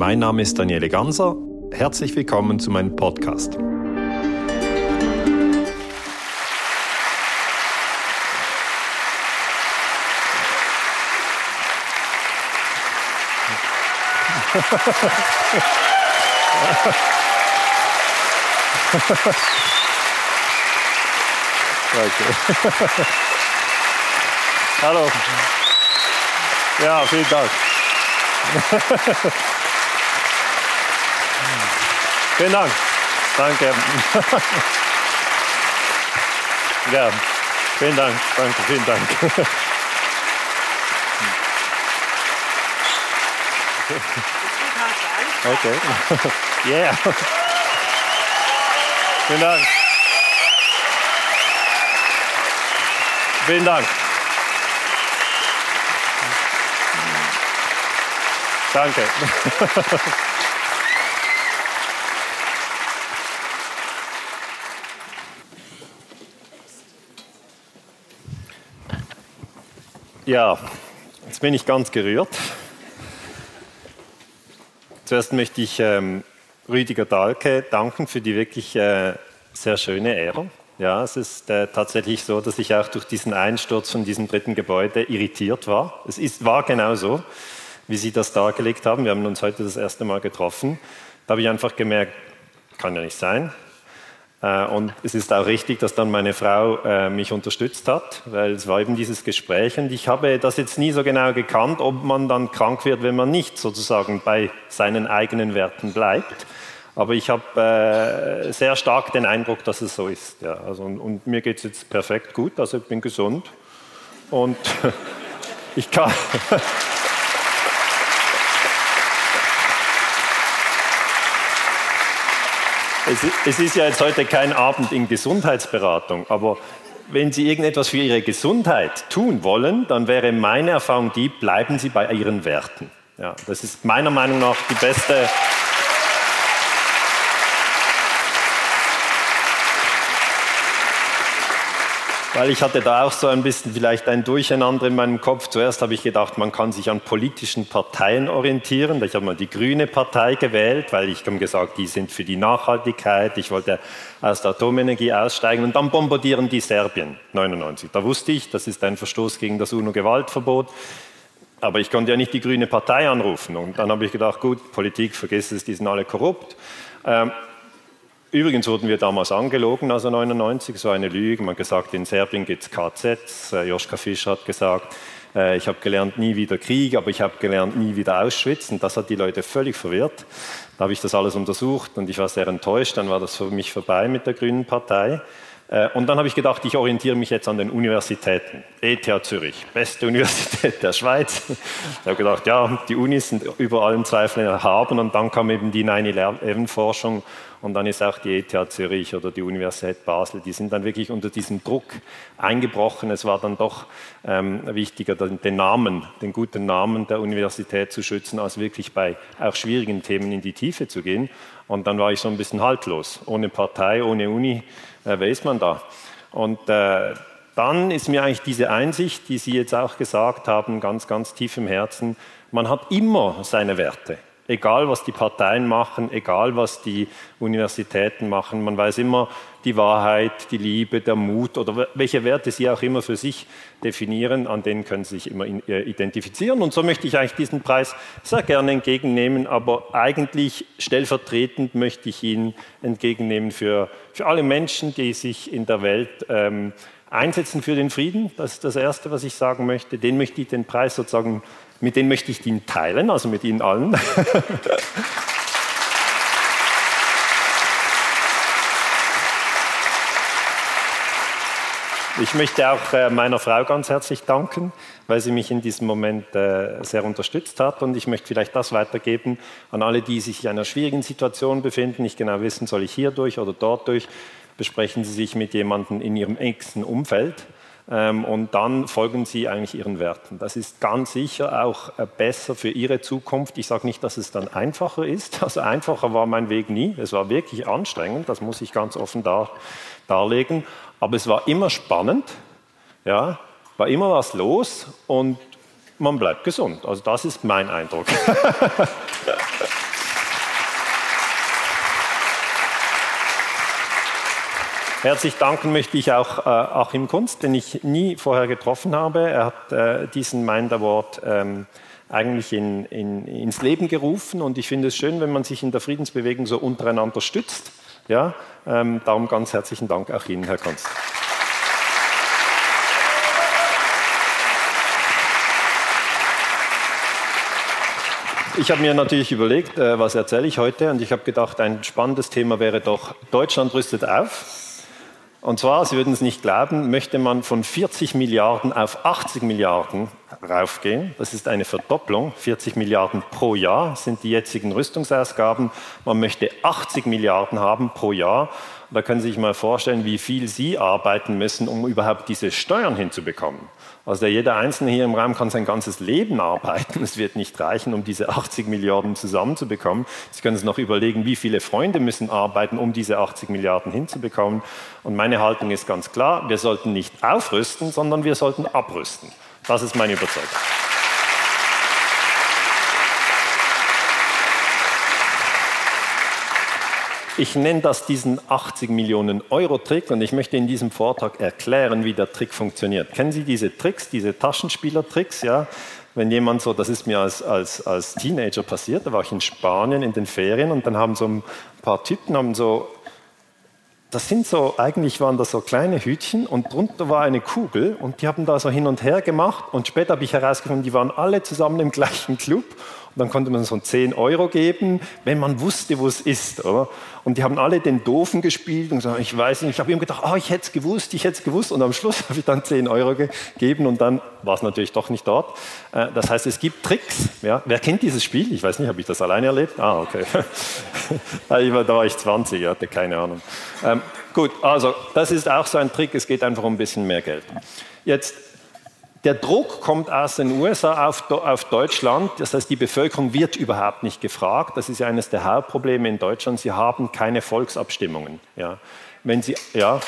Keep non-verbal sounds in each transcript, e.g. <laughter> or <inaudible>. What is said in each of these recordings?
Mein Name ist Daniele Ganser. Herzlich willkommen zu meinem Podcast. Okay. Hallo. Ja, vielen Dank. Vielen Dank. Danke. <laughs> ja, vielen Dank. Danke, vielen Dank. Okay. Yeah. Vielen Dank. Vielen Dank. Danke. <laughs> Ja, jetzt bin ich ganz gerührt. Zuerst möchte ich ähm, Rüdiger Dahlke danken für die wirklich äh, sehr schöne Ehrung. Ja, es ist äh, tatsächlich so, dass ich auch durch diesen Einsturz von diesem dritten Gebäude irritiert war. Es ist, war genau so, wie Sie das dargelegt haben. Wir haben uns heute das erste Mal getroffen. Da habe ich einfach gemerkt, kann ja nicht sein. Äh, und es ist auch richtig, dass dann meine Frau äh, mich unterstützt hat, weil es war eben dieses Gespräch. Und ich habe das jetzt nie so genau gekannt, ob man dann krank wird, wenn man nicht sozusagen bei seinen eigenen Werten bleibt. Aber ich habe äh, sehr stark den Eindruck, dass es so ist. Ja. Also, und, mir geht es jetzt perfekt gut, also ich bin gesund. Und <laughs> ich kann. Es, es ist ja jetzt heute kein Abend in Gesundheitsberatung, aber wenn Sie irgendetwas für Ihre Gesundheit tun wollen, dann wäre meine Erfahrung die, bleiben Sie bei Ihren Werten. Ja, das ist meiner Meinung nach die beste Weil ich hatte da auch so ein bisschen vielleicht ein Durcheinander in meinem Kopf. Zuerst habe ich gedacht, man kann sich an politischen Parteien orientieren. Ich habe mal die Grüne Partei gewählt, weil ich habe gesagt, die sind für die Nachhaltigkeit. Ich wollte aus der Atomenergie aussteigen. Und dann bombardieren die Serbien 99. Da wusste ich, das ist ein Verstoß gegen das UNO-Gewaltverbot. Aber ich konnte ja nicht die Grüne Partei anrufen. Und dann habe ich gedacht, gut, Politik, vergiss es, die sind alle korrupt. Ähm, Übrigens wurden wir damals angelogen, also 99, so eine Lüge. Man hat gesagt, in Serbien gibt es KZs. Äh, Joschka Fischer hat gesagt, äh, ich habe gelernt, nie wieder Krieg, aber ich habe gelernt, nie wieder Auschwitz. Und das hat die Leute völlig verwirrt. Da habe ich das alles untersucht und ich war sehr enttäuscht. Dann war das für mich vorbei mit der Grünen Partei. Äh, und dann habe ich gedacht, ich orientiere mich jetzt an den Universitäten. ETH Zürich, beste Universität der Schweiz. Ich habe gedacht, ja, die Unis sind über allen Zweifeln erhaben. Und dann kam eben die 9-11-Forschung und dann ist auch die ETH Zürich oder die Universität Basel, die sind dann wirklich unter diesem Druck eingebrochen. Es war dann doch ähm, wichtiger, den Namen, den guten Namen der Universität zu schützen, als wirklich bei auch schwierigen Themen in die Tiefe zu gehen. Und dann war ich so ein bisschen haltlos. Ohne Partei, ohne Uni, äh, wer ist man da? Und äh, dann ist mir eigentlich diese Einsicht, die Sie jetzt auch gesagt haben, ganz, ganz tief im Herzen, man hat immer seine Werte egal was die Parteien machen, egal was die Universitäten machen, man weiß immer die Wahrheit, die Liebe, der Mut oder welche Werte sie auch immer für sich definieren, an denen können sie sich immer äh, identifizieren. Und so möchte ich eigentlich diesen Preis sehr gerne entgegennehmen, aber eigentlich stellvertretend möchte ich ihn entgegennehmen für, für alle Menschen, die sich in der Welt ähm, einsetzen für den Frieden. Das ist das Erste, was ich sagen möchte. Den möchte ich den Preis sozusagen mit denen möchte ich ihn teilen, also mit Ihnen allen. <laughs> Ich möchte auch äh, meiner Frau ganz herzlich danken, weil sie mich in diesem Moment äh, sehr unterstützt hat. Und ich möchte vielleicht das weitergeben an alle, die sich in einer schwierigen Situation befinden, nicht genau wissen, soll ich hier durch oder dort durch. Besprechen Sie sich mit jemandem in Ihrem engsten Umfeld und dann folgen sie eigentlich ihren Werten. Das ist ganz sicher auch äh, besser für ihre Zukunft. Ich sage nicht, dass es dann einfacher ist. <laughs> Also einfacher war mein Weg nie. Es war wirklich anstrengend, das muss ich ganz offen dar darlegen. Aber es war immer spannend, ja, war immer was los und man bleibt gesund. Also das ist mein Eindruck. <laughs> Herzlich danken möchte ich auch äh, Achim Kunst, den ich nie vorher getroffen habe. Er hat äh, diesen Mind Award ähm, eigentlich in, in, ins Leben gerufen und ich finde es schön, wenn man sich in der Friedensbewegung so untereinander stützt. Ja, ähm, darum ganz herzlichen Dank auch Ihnen, Herr Kunst. Ich habe mir natürlich überlegt, äh, was erzähle ich heute und ich habe gedacht, ein spannendes Thema wäre doch, Deutschland rüstet auf. Und zwar, Sie würden es nicht glauben, möchte man von 40 Milliarden auf 80 Milliarden raufgehen. Das ist eine Verdopplung. 40 Milliarden pro Jahr sind die jetzigen Rüstungsausgaben. Man möchte 80 Milliarden haben pro Jahr. Da können Sie sich mal vorstellen, wie viel Sie arbeiten müssen, um überhaupt diese Steuern hinzubekommen. Also jeder Einzelne hier im Raum kann sein ganzes Leben arbeiten. Es wird nicht reichen, um diese 80 Milliarden zusammenzubekommen. Sie können sich noch überlegen, wie viele Freunde müssen arbeiten, um diese 80 Milliarden hinzubekommen. Und meine Haltung ist ganz klar, wir sollten nicht aufrüsten, sondern wir sollten abrüsten. Das ist meine Überzeugung. Ich nenne das diesen 80 Millionen Euro Trick und ich möchte in diesem Vortrag erklären, wie der Trick funktioniert. Kennen Sie diese Tricks, diese Taschenspieler-Tricks? Ja? Wenn jemand so, das ist mir als, als, als Teenager passiert, da war ich in Spanien in den Ferien und dann haben so ein paar Typen haben so das sind so, eigentlich waren das so kleine Hütchen und drunter war eine Kugel und die haben da so hin und her gemacht und später habe ich herausgefunden, die waren alle zusammen im gleichen Club und dann konnte man so 10 Euro geben, wenn man wusste, wo es ist. Oder? Und die haben alle den Doofen gespielt und gesagt, ich weiß nicht, ich habe ihm gedacht, oh, ich hätte es gewusst, ich hätte es gewusst. Und am Schluss <laughs> habe ich dann 10 Euro gegeben und dann war es natürlich doch nicht dort. Äh, das heißt, es gibt Tricks. Ja? Wer kennt dieses Spiel? Ich weiß nicht, habe ich das alleine erlebt? Ah, okay. <laughs> da war ich 20, hatte keine Ahnung. Ähm, gut, also das ist auch so ein Trick, es geht einfach um ein bisschen mehr Geld. Jetzt der Druck kommt aus den USA auf, auf, Deutschland, das heißt, die Bevölkerung wird überhaupt nicht gefragt. Das ist ja eines der Hauptprobleme in Deutschland. Sie haben keine Volksabstimmungen. Ja. Wenn Sie, ja.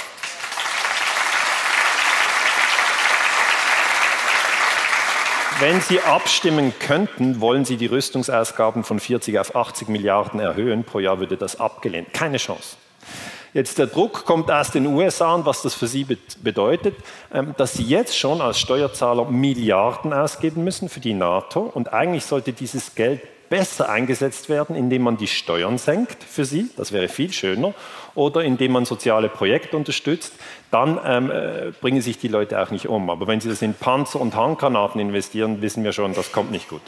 Wenn Sie abstimmen könnten, wollen Sie die Rüstungsausgaben von 40 auf 80 Milliarden erhöhen. Pro Jahr würde das abgelehnt. Keine Chance. Jetzt der Druck kommt aus den USA und was das für Sie bedeutet, ähm, dass Sie jetzt schon als Steuerzahler Milliarden ausgeben müssen für die NATO und eigentlich sollte dieses Geld besser eingesetzt werden, indem man die Steuern senkt für Sie, das wäre viel schöner, oder indem man soziale Projekte unterstützt, dann ähm, äh, bringen sich die Leute auch nicht um. Aber wenn Sie das in Panzer und Handgranaten investieren, wissen wir schon, das kommt nicht gut.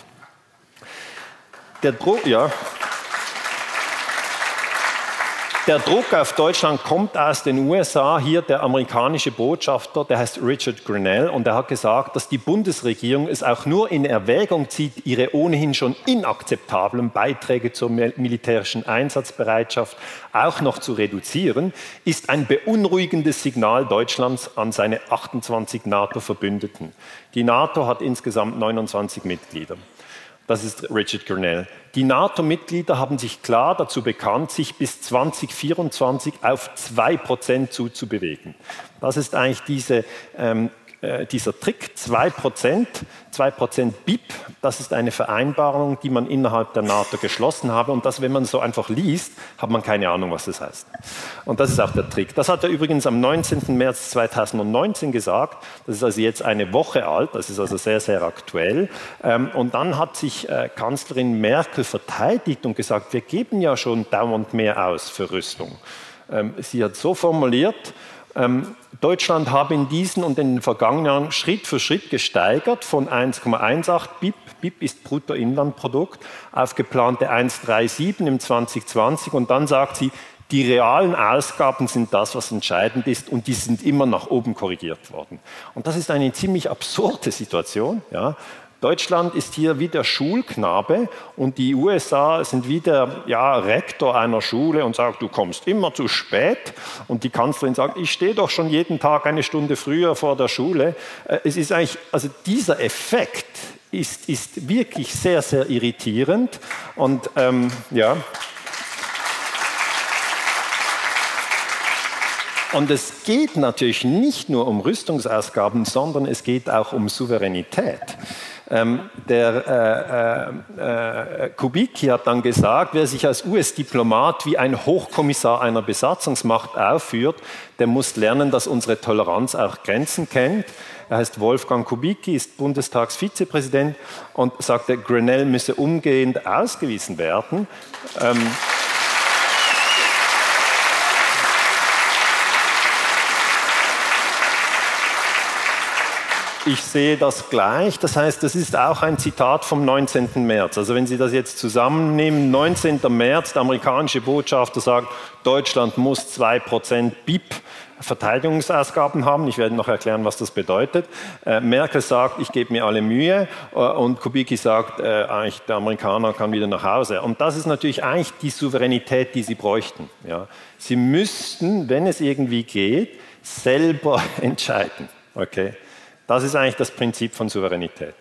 Der Druck, ja. Der Druck auf Deutschland kommt aus den USA. Hier der amerikanische Botschafter, der heißt Richard Grinnell, und er hat gesagt, dass die Bundesregierung es auch nur in Erwägung zieht, ihre ohnehin schon inakzeptablen Beiträge zur militärischen Einsatzbereitschaft auch noch zu reduzieren, ist ein beunruhigendes Signal Deutschlands an seine 28 NATO-Verbündeten. Die NATO hat insgesamt 29 Mitglieder. Das ist Richard Grinnell. Die NATO-Mitglieder haben sich klar dazu bekannt, sich bis 2024 auf 2% zuzubewegen. Das ist eigentlich diese ähm, äh, dieser Trick, 2%, 2% BIP, das ist eine Vereinbarung, die man innerhalb der NATO geschlossen habe und das, wenn man so einfach liest, hat man keine Ahnung, was das heißt. Und das ist auch der Trick. Das hat er übrigens am 19. März 2019 gesagt, das ist also jetzt eine Woche alt, das ist also sehr, sehr aktuell. Ähm, und dann hat sich äh, Kanzlerin Merkel verteidigt und gesagt, wir geben ja schon dauernd mehr aus für Rüstung. Ähm, sie hat so formuliert, Deutschland habe in diesen und in den vergangenen Jahren Schritt für Schritt gesteigert von 1,18 BIP, BIP ist Bruttoinlandprodukt, auf geplante 1,37 im 2020 und dann sagt sie, die realen Ausgaben sind das, was entscheidend ist und die sind immer nach oben korrigiert worden. Und das ist eine ziemlich absurde Situation. Ja. Deutschland ist hier wie der Schulknabe und die USA sind wie der ja, Rektor einer Schule und sagt, du kommst immer zu spät. Und die Kanzlerin sagt, ich stehe doch schon jeden Tag eine Stunde früher vor der Schule. Äh, es ist eigentlich, also dieser Effekt ist, ist wirklich sehr, sehr irritierend. Und ähm, ja. Und es geht natürlich nicht nur um Rüstungsausgaben, sondern es geht auch um Souveränität. Ähm, der äh, äh, Kubicki hat dann gesagt, wer sich als US-Diplomat wie ein Hochkommissar einer Besatzungsmacht aufführt, der muss lernen, dass unsere Toleranz auch Grenzen kennt. Er heißt Wolfgang Kubicki, ist Bundestagsvizepräsident und sagte, Grenell müsse umgehend ausgewiesen werden. Ähm, Ich sehe das gleich. Das heißt, das ist auch ein Zitat vom 19. März. Also wenn Sie das jetzt zusammennehmen, 19. März, der amerikanische Botschafter sagt, Deutschland muss 2% BIP Verteidigungsausgaben haben. Ich werde noch erklären, was das bedeutet. Äh, Merkel sagt, ich gebe mir alle Mühe äh, und Kubicki sagt, äh, eigentlich der Amerikaner kann wieder nach Hause. Und das ist natürlich eigentlich die Souveränität, die sie bräuchten. Ja. Sie müssten, wenn es irgendwie geht, selber <laughs> entscheiden. Okay? Das ist eigentlich das Prinzip von Souveränität.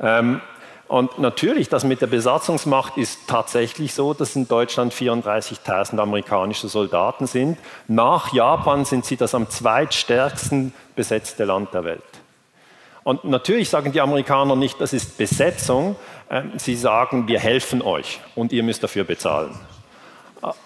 Ähm, und natürlich, das mit der Besatzungsmacht ist tatsächlich so, dass in Deutschland 34.000 amerikanische Soldaten sind. Nach Japan sind sie das am zweitstärksten besetzte Land der Welt. Und natürlich sagen die Amerikaner nicht, das ist Besetzung, ähm, sie sagen, wir helfen euch und ihr müsst dafür bezahlen.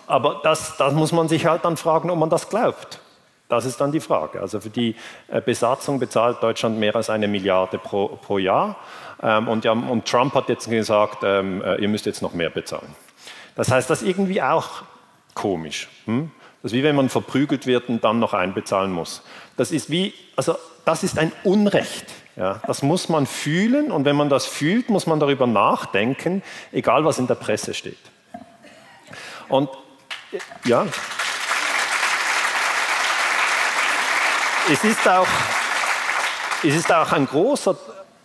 Aber das, das muss man sich halt dann fragen, ob man das glaubt. Das ist dann die Frage. Also für die äh, Besatzung bezahlt Deutschland mehr als eine Milliarde pro, pro Jahr. Ähm, und, ja, und, Trump hat jetzt gesagt, ähm, äh, ihr müsst jetzt noch mehr bezahlen. Das heißt, das ist irgendwie auch komisch. Hm? Das ist wie wenn man verprügelt wird und dann noch einbezahlen muss. Das ist wie, also das ist ein Unrecht. Ja, das muss man fühlen und wenn man das fühlt, muss man darüber nachdenken, egal was in der Presse steht. Und ja. Es ist auch, es ist auch ein großer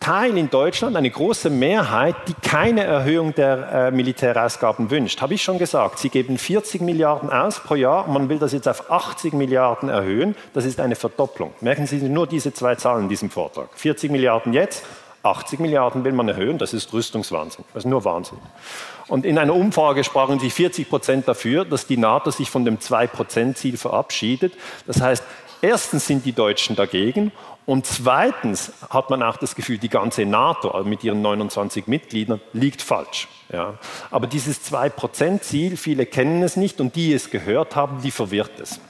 Teil in Deutschland, eine große Mehrheit, die keine Erhöhung der äh, Militärausgaben wünscht. Habe ich schon gesagt, sie geben 40 Milliarden aus pro Jahr man will das jetzt auf 80 Milliarden erhöhen. Das ist eine Verdopplung. Merken Sie nur diese zwei Zahlen in diesem Vortrag. 40 Milliarden jetzt, 80 Milliarden will man erhöhen, das ist Rüstungswahnsinn. Das ist nur Wahnsinn. Und in einer Umfrage sprachen sich 40 Prozent dafür, dass die NATO sich von dem 2-Prozent-Ziel verabschiedet. Das heißt, Erstens sind die Deutschen dagegen und zweitens hat man auch das Gefühl, die ganze NATO mit ihren 29 Mitgliedern liegt falsch. Ja. Aber dieses 2%-Ziel, viele kennen es nicht und die es gehört haben, die verwirrt es.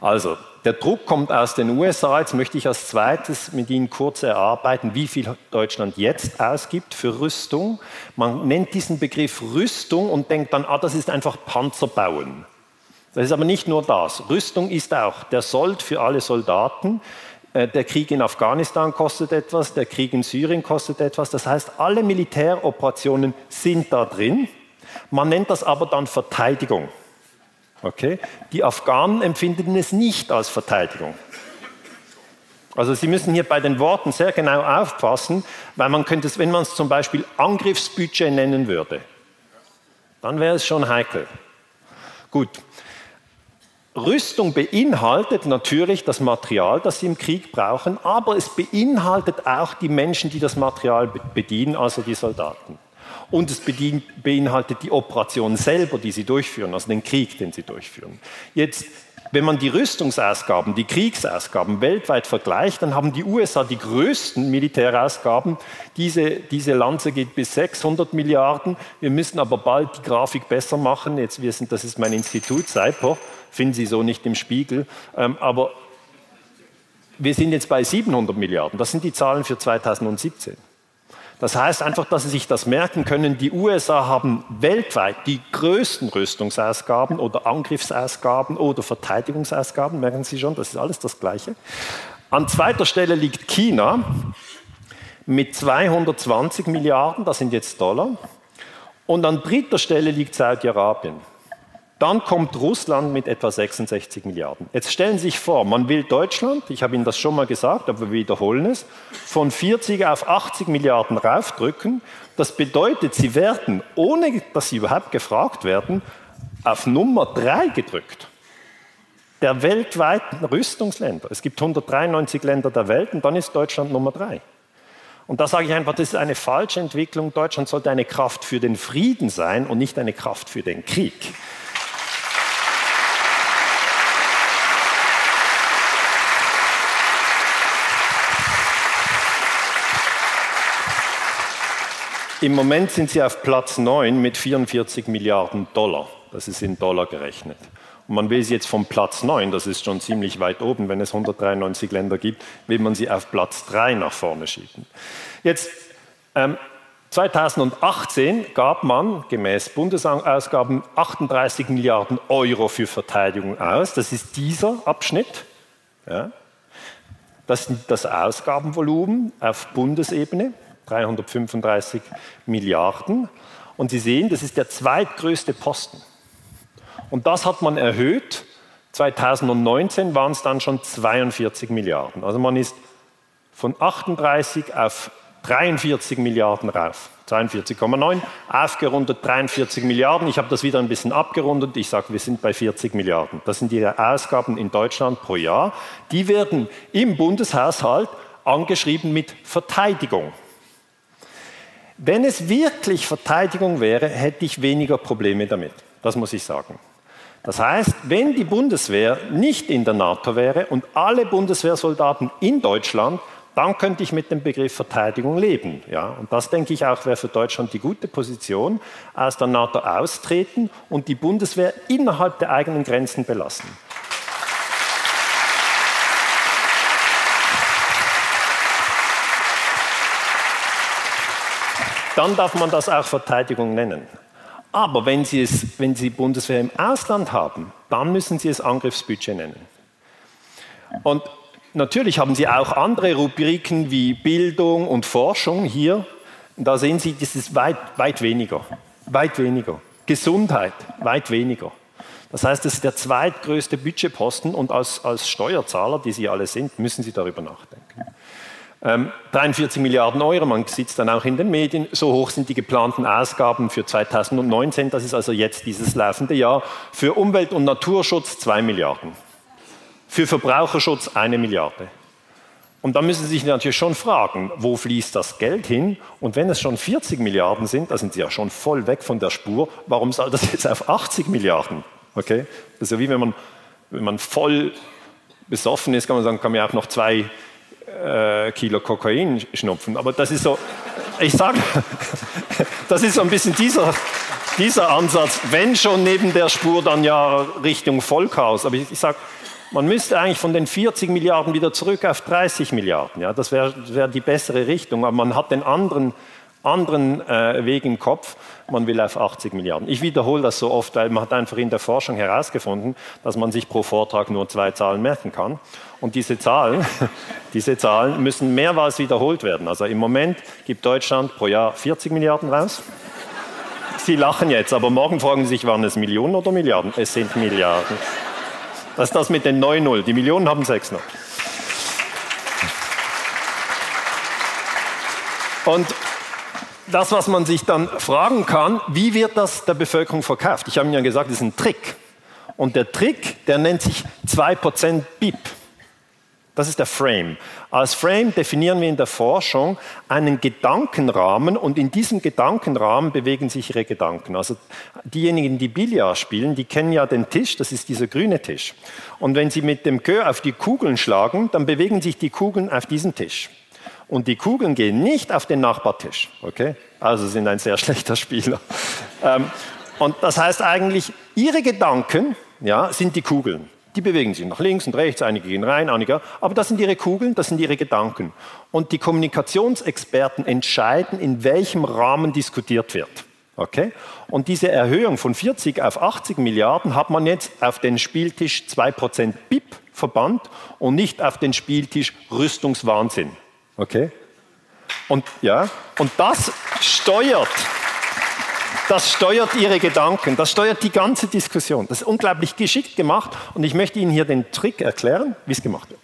Also, der Druck kommt aus den USA. Jetzt möchte ich als zweites mit Ihnen kurz erarbeiten, wie viel Deutschland jetzt ausgibt für Rüstung. Man nennt diesen Begriff Rüstung und denkt dann, ah, das ist einfach Panzer bauen. Das ist aber nicht nur das. Rüstung ist auch der Sold für alle Soldaten. Äh, der Krieg in Afghanistan kostet etwas, der Krieg in Syrien kostet etwas. Das heißt, alle Militäroperationen sind da drin. Man nennt das aber dann Verteidigung. Okay? Die Afghanen empfinden es nicht als Verteidigung. Also Sie müssen hier bei den Worten sehr genau aufpassen, weil man könnte es, wenn man es zum Beispiel Angriffsbudget nennen würde, dann wäre es schon heikel. Gut, Rüstung beinhaltet natürlich das Material, das sie im Krieg brauchen, aber es beinhaltet auch die Menschen, die das Material bedienen, also die Soldaten. Und es beinhaltet die Operation selber, die sie durchführen, also den Krieg, den sie durchführen. Jetzt, wenn man die Rüstungsausgaben, die Kriegsausgaben weltweit vergleicht, dann haben die USA die größten Militärausgaben. Diese, diese Lanze geht bis 600 Milliarden. Wir müssen aber bald die Grafik besser machen. Jetzt wissen, das ist mein Institut, CIPO finden Sie so nicht im Spiegel. Ähm, aber wir sind jetzt bei 700 Milliarden. Das sind die Zahlen für 2017. Das heißt einfach, dass Sie sich das merken können. Die USA haben weltweit die größten Rüstungsausgaben oder Angriffsausgaben oder Verteidigungsausgaben. Merken Sie schon, das ist alles das Gleiche. An zweiter Stelle liegt China mit 220 Milliarden, das sind jetzt Dollar. Und an dritter Stelle liegt Saudi-Arabien dann kommt Russland mit etwa 66 Milliarden. Jetzt stellen Sie sich vor, man will Deutschland, ich habe Ihnen das schon mal gesagt, aber wir wiederholen es, von 40 auf 80 Milliarden raufdrücken. Das bedeutet, Sie werden, ohne dass Sie überhaupt gefragt werden, auf Nummer 3 gedrückt. Der weltweiten Rüstungsländer. Es gibt 193 Länder der Welt und dann ist Deutschland Nummer 3. Und da sage ich einfach, das ist eine falsche Entwicklung. Deutschland sollte eine Kraft für den Frieden sein und nicht eine Kraft für den Krieg. Im Moment sind sie auf Platz 9 mit 44 Milliarden Dollar. Das ist in Dollar gerechnet. Und man will sie jetzt vom Platz 9, das ist schon ziemlich weit oben, wenn es 193 Länder gibt, will man sie auf Platz 3 nach vorne schieben. Jetzt, ähm, 2018 gab man gemäß Bundesausgaben 38 Milliarden Euro für Verteidigung aus. Das ist dieser Abschnitt. Ja. Das ist das Ausgabenvolumen auf Bundesebene, 335 Milliarden. Und Sie sehen, das ist der zweitgrößte Posten. Und das hat man erhöht. 2019 waren es dann schon 42 Milliarden. Also man ist von 38 auf 43 Milliarden rauf. 42,9, aufgerundet 43 Milliarden. Ich habe das wieder ein bisschen abgerundet. Ich sage, wir sind bei 40 Milliarden. Das sind die Ausgaben in Deutschland pro Jahr. Die werden im Bundeshaushalt angeschrieben mit Verteidigung. Wenn es wirklich Verteidigung wäre, hätte ich weniger Probleme damit. Das muss ich sagen. Das heißt, wenn die Bundeswehr nicht in der NATO wäre und alle Bundeswehrsoldaten in Deutschland dann könnte ich mit dem Begriff Verteidigung leben. Ja? Und das denke ich auch wäre für Deutschland die gute Position, aus der NATO austreten und die Bundeswehr innerhalb der eigenen Grenzen belassen. Dann darf man das auch Verteidigung nennen. Aber wenn Sie, es, wenn Sie Bundeswehr im Ausland haben, dann müssen Sie es Angriffsbudget nennen. Und Natürlich haben Sie auch andere Rubriken wie Bildung und Forschung hier. Da sehen Sie, das ist weit, weit weniger. Weit weniger. Gesundheit, weit weniger. Das heißt, das ist der zweitgrößte Budgetposten und als, als Steuerzahler, die Sie alle sind, müssen Sie darüber nachdenken. Ähm, 43 Milliarden Euro, man sieht es dann auch in den Medien, so hoch sind die geplanten Ausgaben für 2019, das ist also jetzt dieses laufende Jahr, für Umwelt- und Naturschutz 2 Milliarden für Verbraucherschutz eine Milliarde. Und da müssen Sie sich natürlich schon fragen, wo fließt das Geld hin? Und wenn es schon 40 Milliarden sind, da sind Sie ja schon voll weg von der Spur, warum soll das jetzt auf 80 Milliarden? Okay? Das ist ja wie wenn man, wenn man voll besoffen ist, kann man sagen, kann man ja auch noch zwei äh, Kilo Kokain schnupfen. Aber das ist so, ich sage, <laughs> das ist so ein bisschen dieser, dieser Ansatz, wenn schon neben der Spur, dann ja Richtung Vollchaos. Aber ich, ich sage, man müsste eigentlich von den 40 Milliarden wieder zurück auf 30 Milliarden. Ja, das wäre wär die bessere Richtung. Aber man hat den anderen, anderen äh, Weg im Kopf. Man will auf 80 Milliarden. Ich wiederhole das so oft, weil man hat einfach in der Forschung herausgefunden, dass man sich pro Vortrag nur zwei Zahlen merken kann. Und diese Zahlen, <laughs> diese Zahlen müssen mehrmals wiederholt werden. Also im Moment gibt Deutschland pro Jahr 40 Milliarden raus. Sie lachen jetzt, aber morgen fragen Sie sich, waren es Millionen oder Milliarden? Es sind Milliarden. Das ist das mit den 9-0. Die Millionen haben 6 noch. Und das, was man sich dann fragen kann, wie wird das der Bevölkerung verkauft? Ich habe Ihnen ja gesagt, das ist ein Trick. Und der Trick, der nennt sich 2% BIP. Das ist der Frame. Als Frame definieren wir in der Forschung einen Gedankenrahmen und in diesem Gedankenrahmen bewegen sich Ihre Gedanken. Also diejenigen, die Billard spielen, die kennen ja den Tisch, das ist dieser grüne Tisch. Und wenn Sie mit dem Kö auf die Kugeln schlagen, dann bewegen sich die Kugeln auf diesen Tisch. Und die Kugeln gehen nicht auf den Nachbartisch. Okay? Also sind ein sehr <laughs> schlechter Spieler. Ähm, und das heißt eigentlich, Ihre Gedanken ja, sind die Kugeln. Die bewegen sich nach links und rechts, einige gehen rein, einige, aber das sind ihre Kugeln, das sind ihre Gedanken. Und die Kommunikationsexperten entscheiden, in welchem Rahmen diskutiert wird. Okay? Und diese Erhöhung von 40 auf 80 Milliarden hat man jetzt auf den Spieltisch 2% BIP verbannt und nicht auf den Spieltisch Rüstungswahnsinn. Okay? Und, ja, und das steuert das steuert Ihre Gedanken, das steuert die ganze Diskussion. Das ist unglaublich geschickt gemacht und ich möchte Ihnen hier den Trick erklären, wie es gemacht wird.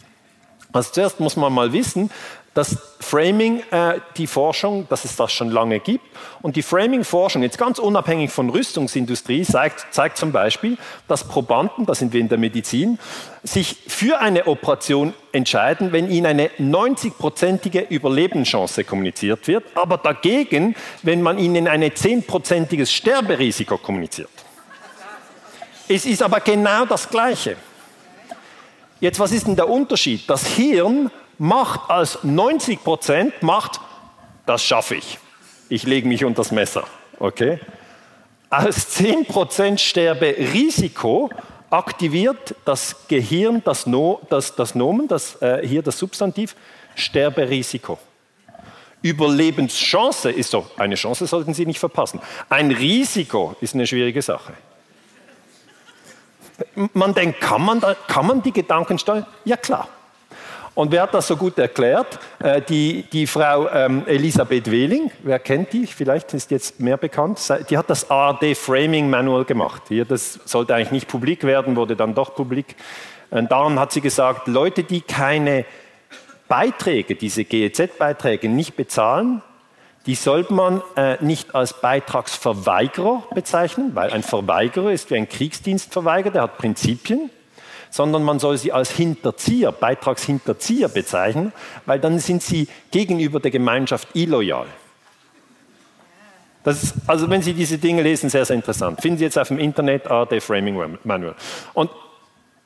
Also zuerst muss man mal wissen, dass Framing äh, die Forschung, dass es das schon lange gibt. Und die Framing-Forschung, jetzt ganz unabhängig von Rüstungsindustrie, zeigt, zeigt zum Beispiel, dass Probanden, da sind wir in der Medizin, sich für eine Operation entscheiden, wenn ihnen eine 90-prozentige Überlebenschance kommuniziert wird, aber dagegen, wenn man ihnen ein 10-prozentiges Sterberisiko kommuniziert. Es ist aber genau das Gleiche. Jetzt, was ist denn der Unterschied? Das Hirn macht als 90 Prozent macht, das schaffe ich. Ich lege mich unter das Messer. Okay? Als 10% Sterberisiko aktiviert das Gehirn das, no, das, das Nomen, das, äh, hier das Substantiv, Sterberisiko. Überlebenschance ist so, eine Chance sollten Sie nicht verpassen. Ein Risiko ist eine schwierige Sache. Man denkt, kann man, da, kann man die Gedanken steuern? Ja klar. Und wer hat das so gut erklärt? Äh, die, die Frau ähm, Elisabeth Wehling, wer kennt die? Vielleicht ist jetzt mehr bekannt. Die hat das ARD Framing Manual gemacht. Das sollte eigentlich nicht publik werden, wurde dann doch publik. Und darum hat sie gesagt, Leute, die keine Beiträge, diese GEZ-Beiträge nicht bezahlen, die sollte man äh, nicht als Beitragsverweigerer bezeichnen, weil ein Verweigerer ist wie ein Kriegsdienstverweigerer, der hat Prinzipien sondern man soll sie als Hinterzieher, Beitragshinterzieher bezeichnen, weil dann sind sie gegenüber der Gemeinschaft illoyal. Ist, also wenn Sie diese Dinge lesen, sehr, sehr interessant. Finden Sie jetzt auf dem Internet AD Framing Manual. Und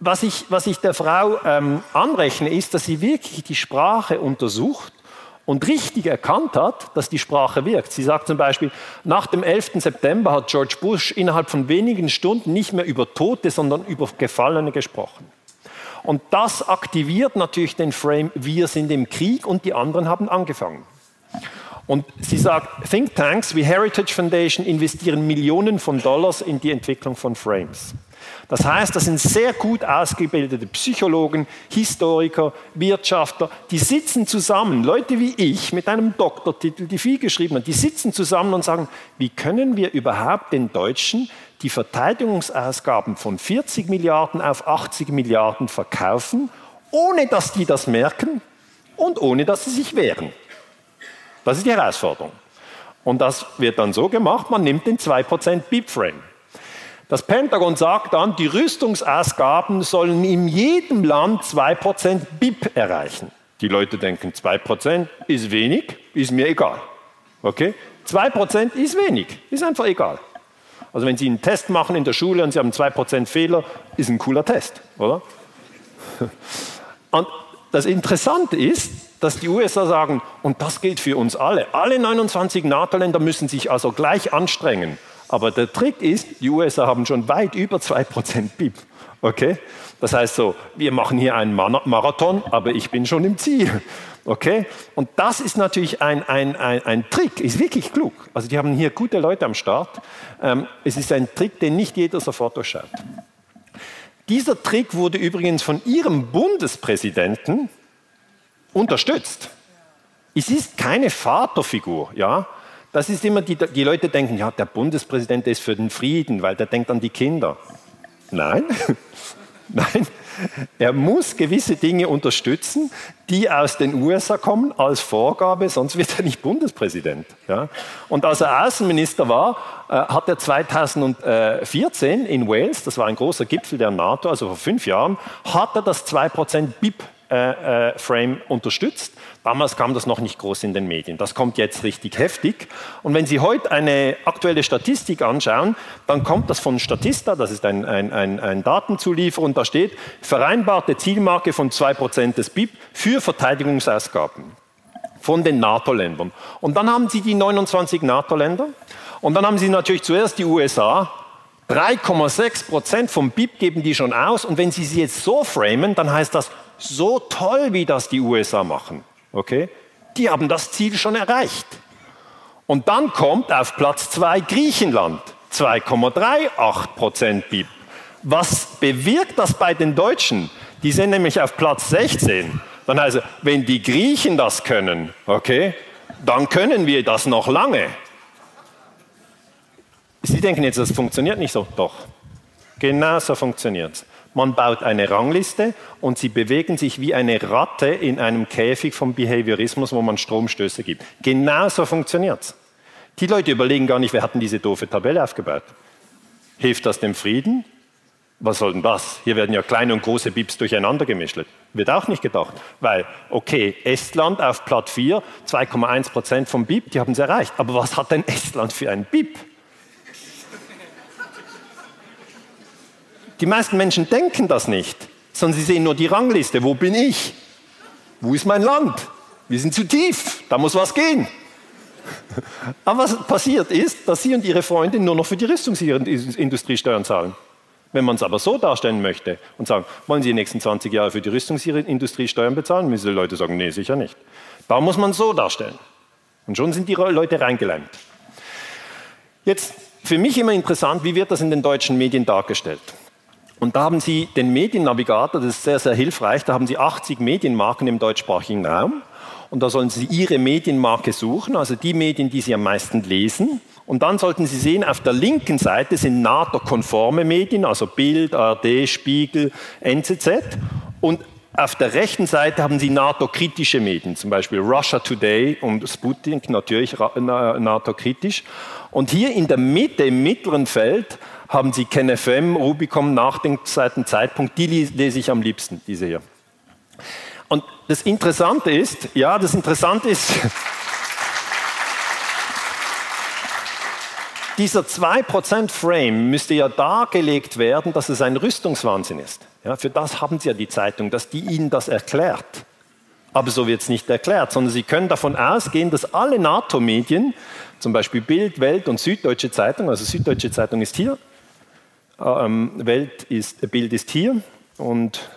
was ich, was ich der Frau ähm, anrechne, ist, dass sie wirklich die Sprache untersucht und richtig erkannt hat, dass die Sprache wirkt. Sie sagt zum Beispiel, nach dem 11. September hat George Bush innerhalb von wenigen Stunden nicht mehr über Tote, sondern über Gefallene gesprochen. Und das aktiviert natürlich den Frame, wir sind im Krieg und die anderen haben angefangen. Und sie sagt, Thinktanks wie Heritage Foundation investieren Millionen von Dollars in die Entwicklung von Frames. Das heißt, das sind sehr gut ausgebildete Psychologen, Historiker, Wirtschaftler, die sitzen zusammen, Leute wie ich mit einem Doktortitel, die viel geschrieben haben, die sitzen zusammen und sagen, wie können wir überhaupt den Deutschen die Verteidigungsausgaben von 40 Milliarden auf 80 Milliarden verkaufen, ohne dass die das merken und ohne dass sie sich wehren. Das ist die Herausforderung. Und das wird dann so gemacht, man nimmt den 2% Beep-Frame. Das Pentagon sagt dann, die Rüstungsausgaben sollen in jedem Land 2% BIP erreichen. Die Leute denken, 2% ist wenig, ist mir egal. Okay? 2% ist wenig, ist einfach egal. Also wenn Sie einen Test machen in der Schule und Sie haben 2% Fehler, ist ein cooler Test, oder? Und das Interessante ist, dass die USA sagen, und das gilt für uns alle, alle 29 NATO-Länder müssen sich also gleich anstrengen. Aber der Trick ist, die USA haben schon weit über 2% BIP. Okay? Das heißt so, wir machen hier einen Marathon, aber ich bin schon im Ziel. Okay? Und das ist natürlich ein, ein, ein, ein Trick, ist wirklich klug. Also die haben hier gute Leute am Start. Ähm, es ist ein Trick, den nicht jeder sofort durchschaut. Dieser Trick wurde übrigens von ihrem Bundespräsidenten unterstützt. Es ist keine Vaterfigur, ja. Das ist immer, die, die Leute denken, ja, der Bundespräsident ist für den Frieden, weil der denkt an die Kinder. Nein, <laughs> nein, er muss gewisse Dinge unterstützen, die aus den USA kommen als Vorgabe, sonst wird er nicht Bundespräsident. Ja? Und als er Außenminister war, äh, hat er 2014 in Wales, das war ein großer Gipfel der NATO, also vor fünf Jahren, hat er das 2% BIP-Frame äh, äh, unterstützt Damals kam das noch nicht groß in den Medien. Das kommt jetzt richtig heftig. Und wenn Sie heute eine aktuelle Statistik anschauen, dann kommt das von Statista, das ist ein, ein, ein, ein Datenzulieferer, und da steht vereinbarte Zielmarke von 2% des BIP für Verteidigungsausgaben von den NATO-Ländern. Und dann haben Sie die 29 NATO-Länder und dann haben Sie natürlich zuerst die USA. 3,6% vom BIP geben die schon aus. Und wenn Sie sie jetzt so framen, dann heißt das so toll, wie das die USA machen. Okay? Die haben das Ziel schon erreicht. Und dann kommt auf Platz 2 Griechenland, 2,38 Prozent BIP. Was bewirkt das bei den Deutschen? Die sind nämlich auf Platz 16. Dann heißt es, wenn die Griechen das können, okay, dann können wir das noch lange. Sie denken jetzt, das funktioniert nicht so. Doch, genau so funktioniert es. Man baut eine Rangliste und sie bewegen sich wie eine Ratte in einem Käfig vom Behaviorismus, wo man Stromstöße gibt. Genauso funktioniert es. Die Leute überlegen gar nicht, wer hat denn diese doofe Tabelle aufgebaut? Hilft das dem Frieden? Was soll denn das? Hier werden ja kleine und große Bips durcheinander gemischt. Wird auch nicht gedacht. Weil, okay, Estland auf Platz 4, 2,1 Prozent vom BIP, die haben es erreicht. Aber was hat denn Estland für ein BIP? Die meisten Menschen denken das nicht, sondern sie sehen nur die Rangliste. Wo bin ich? Wo ist mein Land? Wir sind zu tief, da muss was gehen. <laughs> Aber was passiert ist, dass Sie und Ihre Freundin nur noch für die Rüstungsindustrie Steuern zahlen. Wenn man es aber so darstellen möchte und sagen, wollen Sie die nächsten 20 Jahre für die Rüstungsindustrie Steuern bezahlen, müssen die Leute sagen, nee, sicher nicht. Da muss man so darstellen. Und schon sind die Leute reingeleimt. Jetzt für mich immer interessant, wie wird das in den deutschen Medien dargestellt? Und da haben Sie den Mediennavigator, das ist sehr, sehr hilfreich, da haben Sie 80 Medienmarken im deutschsprachigen Raum. Und da sollen Sie Ihre Medienmarke suchen, also die Medien, die Sie am meisten lesen. Und dann sollten Sie sehen, auf der linken Seite sind NATO-konforme Medien, also Bild, ARD, Spiegel, NZZ. Und auf der rechten Seite haben Sie NATO-kritische Medien, zum Beispiel Russia Today und Sputnik, natürlich NATO-kritisch. Und hier in der Mitte, im mittleren Feld, haben Sie KenFM, Rubicon, Nachdenkzeiten, die lese ich am liebsten, diese hier. Und das Interessante ist, ja, das Interessante ist, <laughs> dieser 2% Frame müsste ja dargelegt werden, dass es ein Rüstungswahnsinn ist. Ja, für das haben Sie ja die Zeitung, dass die Ihnen das erklärt. Aber so wird es nicht erklärt, sondern Sie können davon ausgehen, dass alle NATO-Medien, zum Beispiel Bild, Welt und Süddeutsche Zeitung, also Süddeutsche Zeitung ist hier, ähm, Welt ist, Bild ist hier und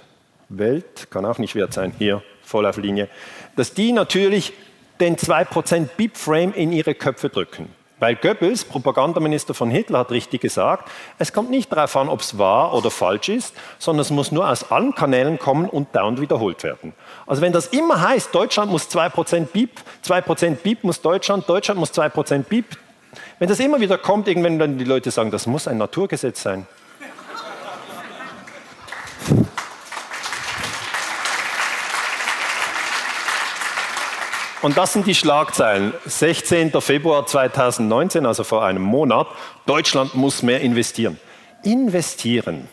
Welt kann auch nicht wert sein, hier voll auf Linie, dass die natürlich den 2% BIP-Frame in ihre Köpfe drücken. Weil Goebbels, Propagandaminister von Hitler, hat richtig gesagt, es kommt nicht darauf an, ob es wahr oder falsch ist, sondern es muss nur aus allen Kanälen kommen und dauernd wiederholt werden. Also wenn das immer heißt, Deutschland muss 2% BIP, 2% BIP muss Deutschland, Deutschland muss 2% BIP, wenn das immer wieder kommt, irgendwann werden die Leute sagen, das muss ein Naturgesetz sein. Und das sind die Schlagzeilen. 16. Februar 2019, also vor einem Monat. Deutschland muss mehr investieren. Investieren.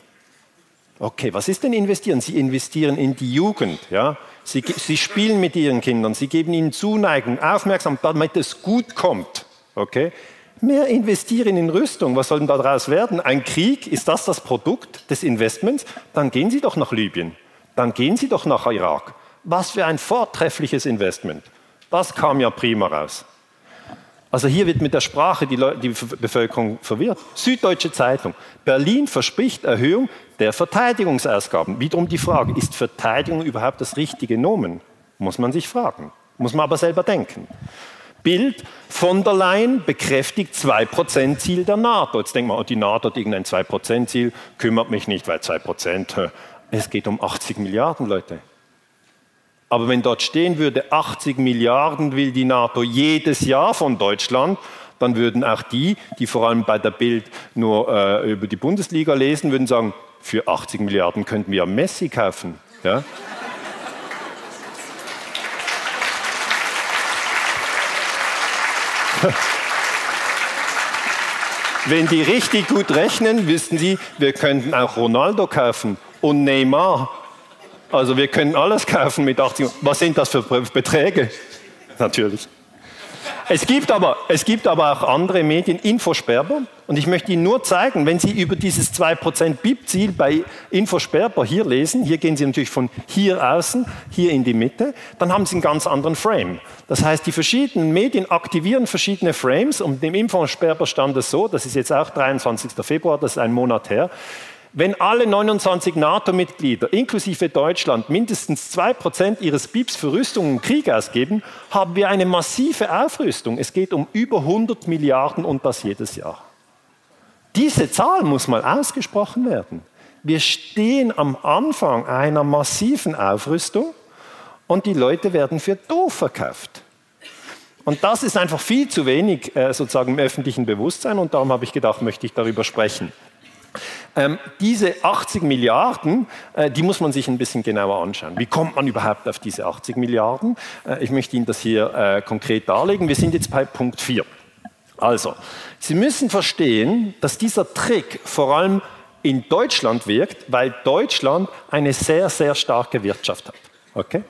Okay, was ist denn investieren? Sie investieren in die Jugend. Ja? Sie, Sie spielen mit Ihren Kindern. Sie geben ihnen Zuneigung, Aufmerksamkeit, damit es gut kommt. Okay? Mehr investieren in Rüstung. Was soll denn daraus werden? Ein Krieg? Ist das das Produkt des Investments? Dann gehen Sie doch nach Libyen. Dann gehen Sie doch nach Irak. Was für ein vortreffliches Investment. Das kam ja prima raus. Also hier wird mit der Sprache die, Leute, die Bevölkerung verwirrt. Süddeutsche Zeitung. Berlin verspricht Erhöhung der Verteidigungsausgaben. Wiederum die Frage, ist Verteidigung überhaupt das richtige Nomen? Muss man sich fragen. Muss man aber selber denken. Bild, von der Leyen bekräftigt 2%-Ziel der NATO. Jetzt denkt man, oh, die NATO hat irgendein 2%-Ziel, kümmert mich nicht, weil 2%, es geht um 80 Milliarden, Leute. Aber wenn dort stehen würde, 80 Milliarden will die NATO jedes Jahr von Deutschland, dann würden auch die, die vor allem bei der Bild nur äh, über die Bundesliga lesen, würden sagen, für 80 Milliarden könnten wir Messi kaufen. Ja? <laughs> Wenn die richtig gut rechnen, wissen sie, wir könnten auch Ronaldo kaufen und Neymar also wir können alles kaufen mit 80. Was sind das für Beträge? Natürlich. Es gibt, aber, es gibt aber auch andere Medien, Infosperber, und ich möchte Ihnen nur zeigen, wenn Sie über dieses 2% BIP-Ziel bei Infosperber hier lesen, hier gehen Sie natürlich von hier außen, hier in die Mitte, dann haben Sie einen ganz anderen Frame. Das heißt, die verschiedenen Medien aktivieren verschiedene Frames und dem Infosperber stand es so, das ist jetzt auch 23. Februar, das ist ein Monat her, wenn alle 29 NATO-Mitglieder inklusive Deutschland mindestens 2% ihres BIPs für Rüstung und Krieg ausgeben, haben wir eine massive Aufrüstung. Es geht um über 100 Milliarden und das jedes Jahr. Diese Zahl muss mal ausgesprochen werden. Wir stehen am Anfang einer massiven Aufrüstung und die Leute werden für doof verkauft. Und das ist einfach viel zu wenig äh, sozusagen im öffentlichen Bewusstsein und darum habe ich gedacht, möchte ich darüber sprechen. Ähm, diese 80 Milliarden, äh, die muss man sich ein bisschen genauer anschauen. Wie kommt man überhaupt auf diese 80 Milliarden? Äh, ich möchte Ihnen das hier äh, konkret darlegen. Wir sind jetzt bei Punkt 4. Also, Sie müssen verstehen, dass dieser Trick vor allem in Deutschland wirkt, weil Deutschland eine sehr, sehr starke Wirtschaft hat. Okay?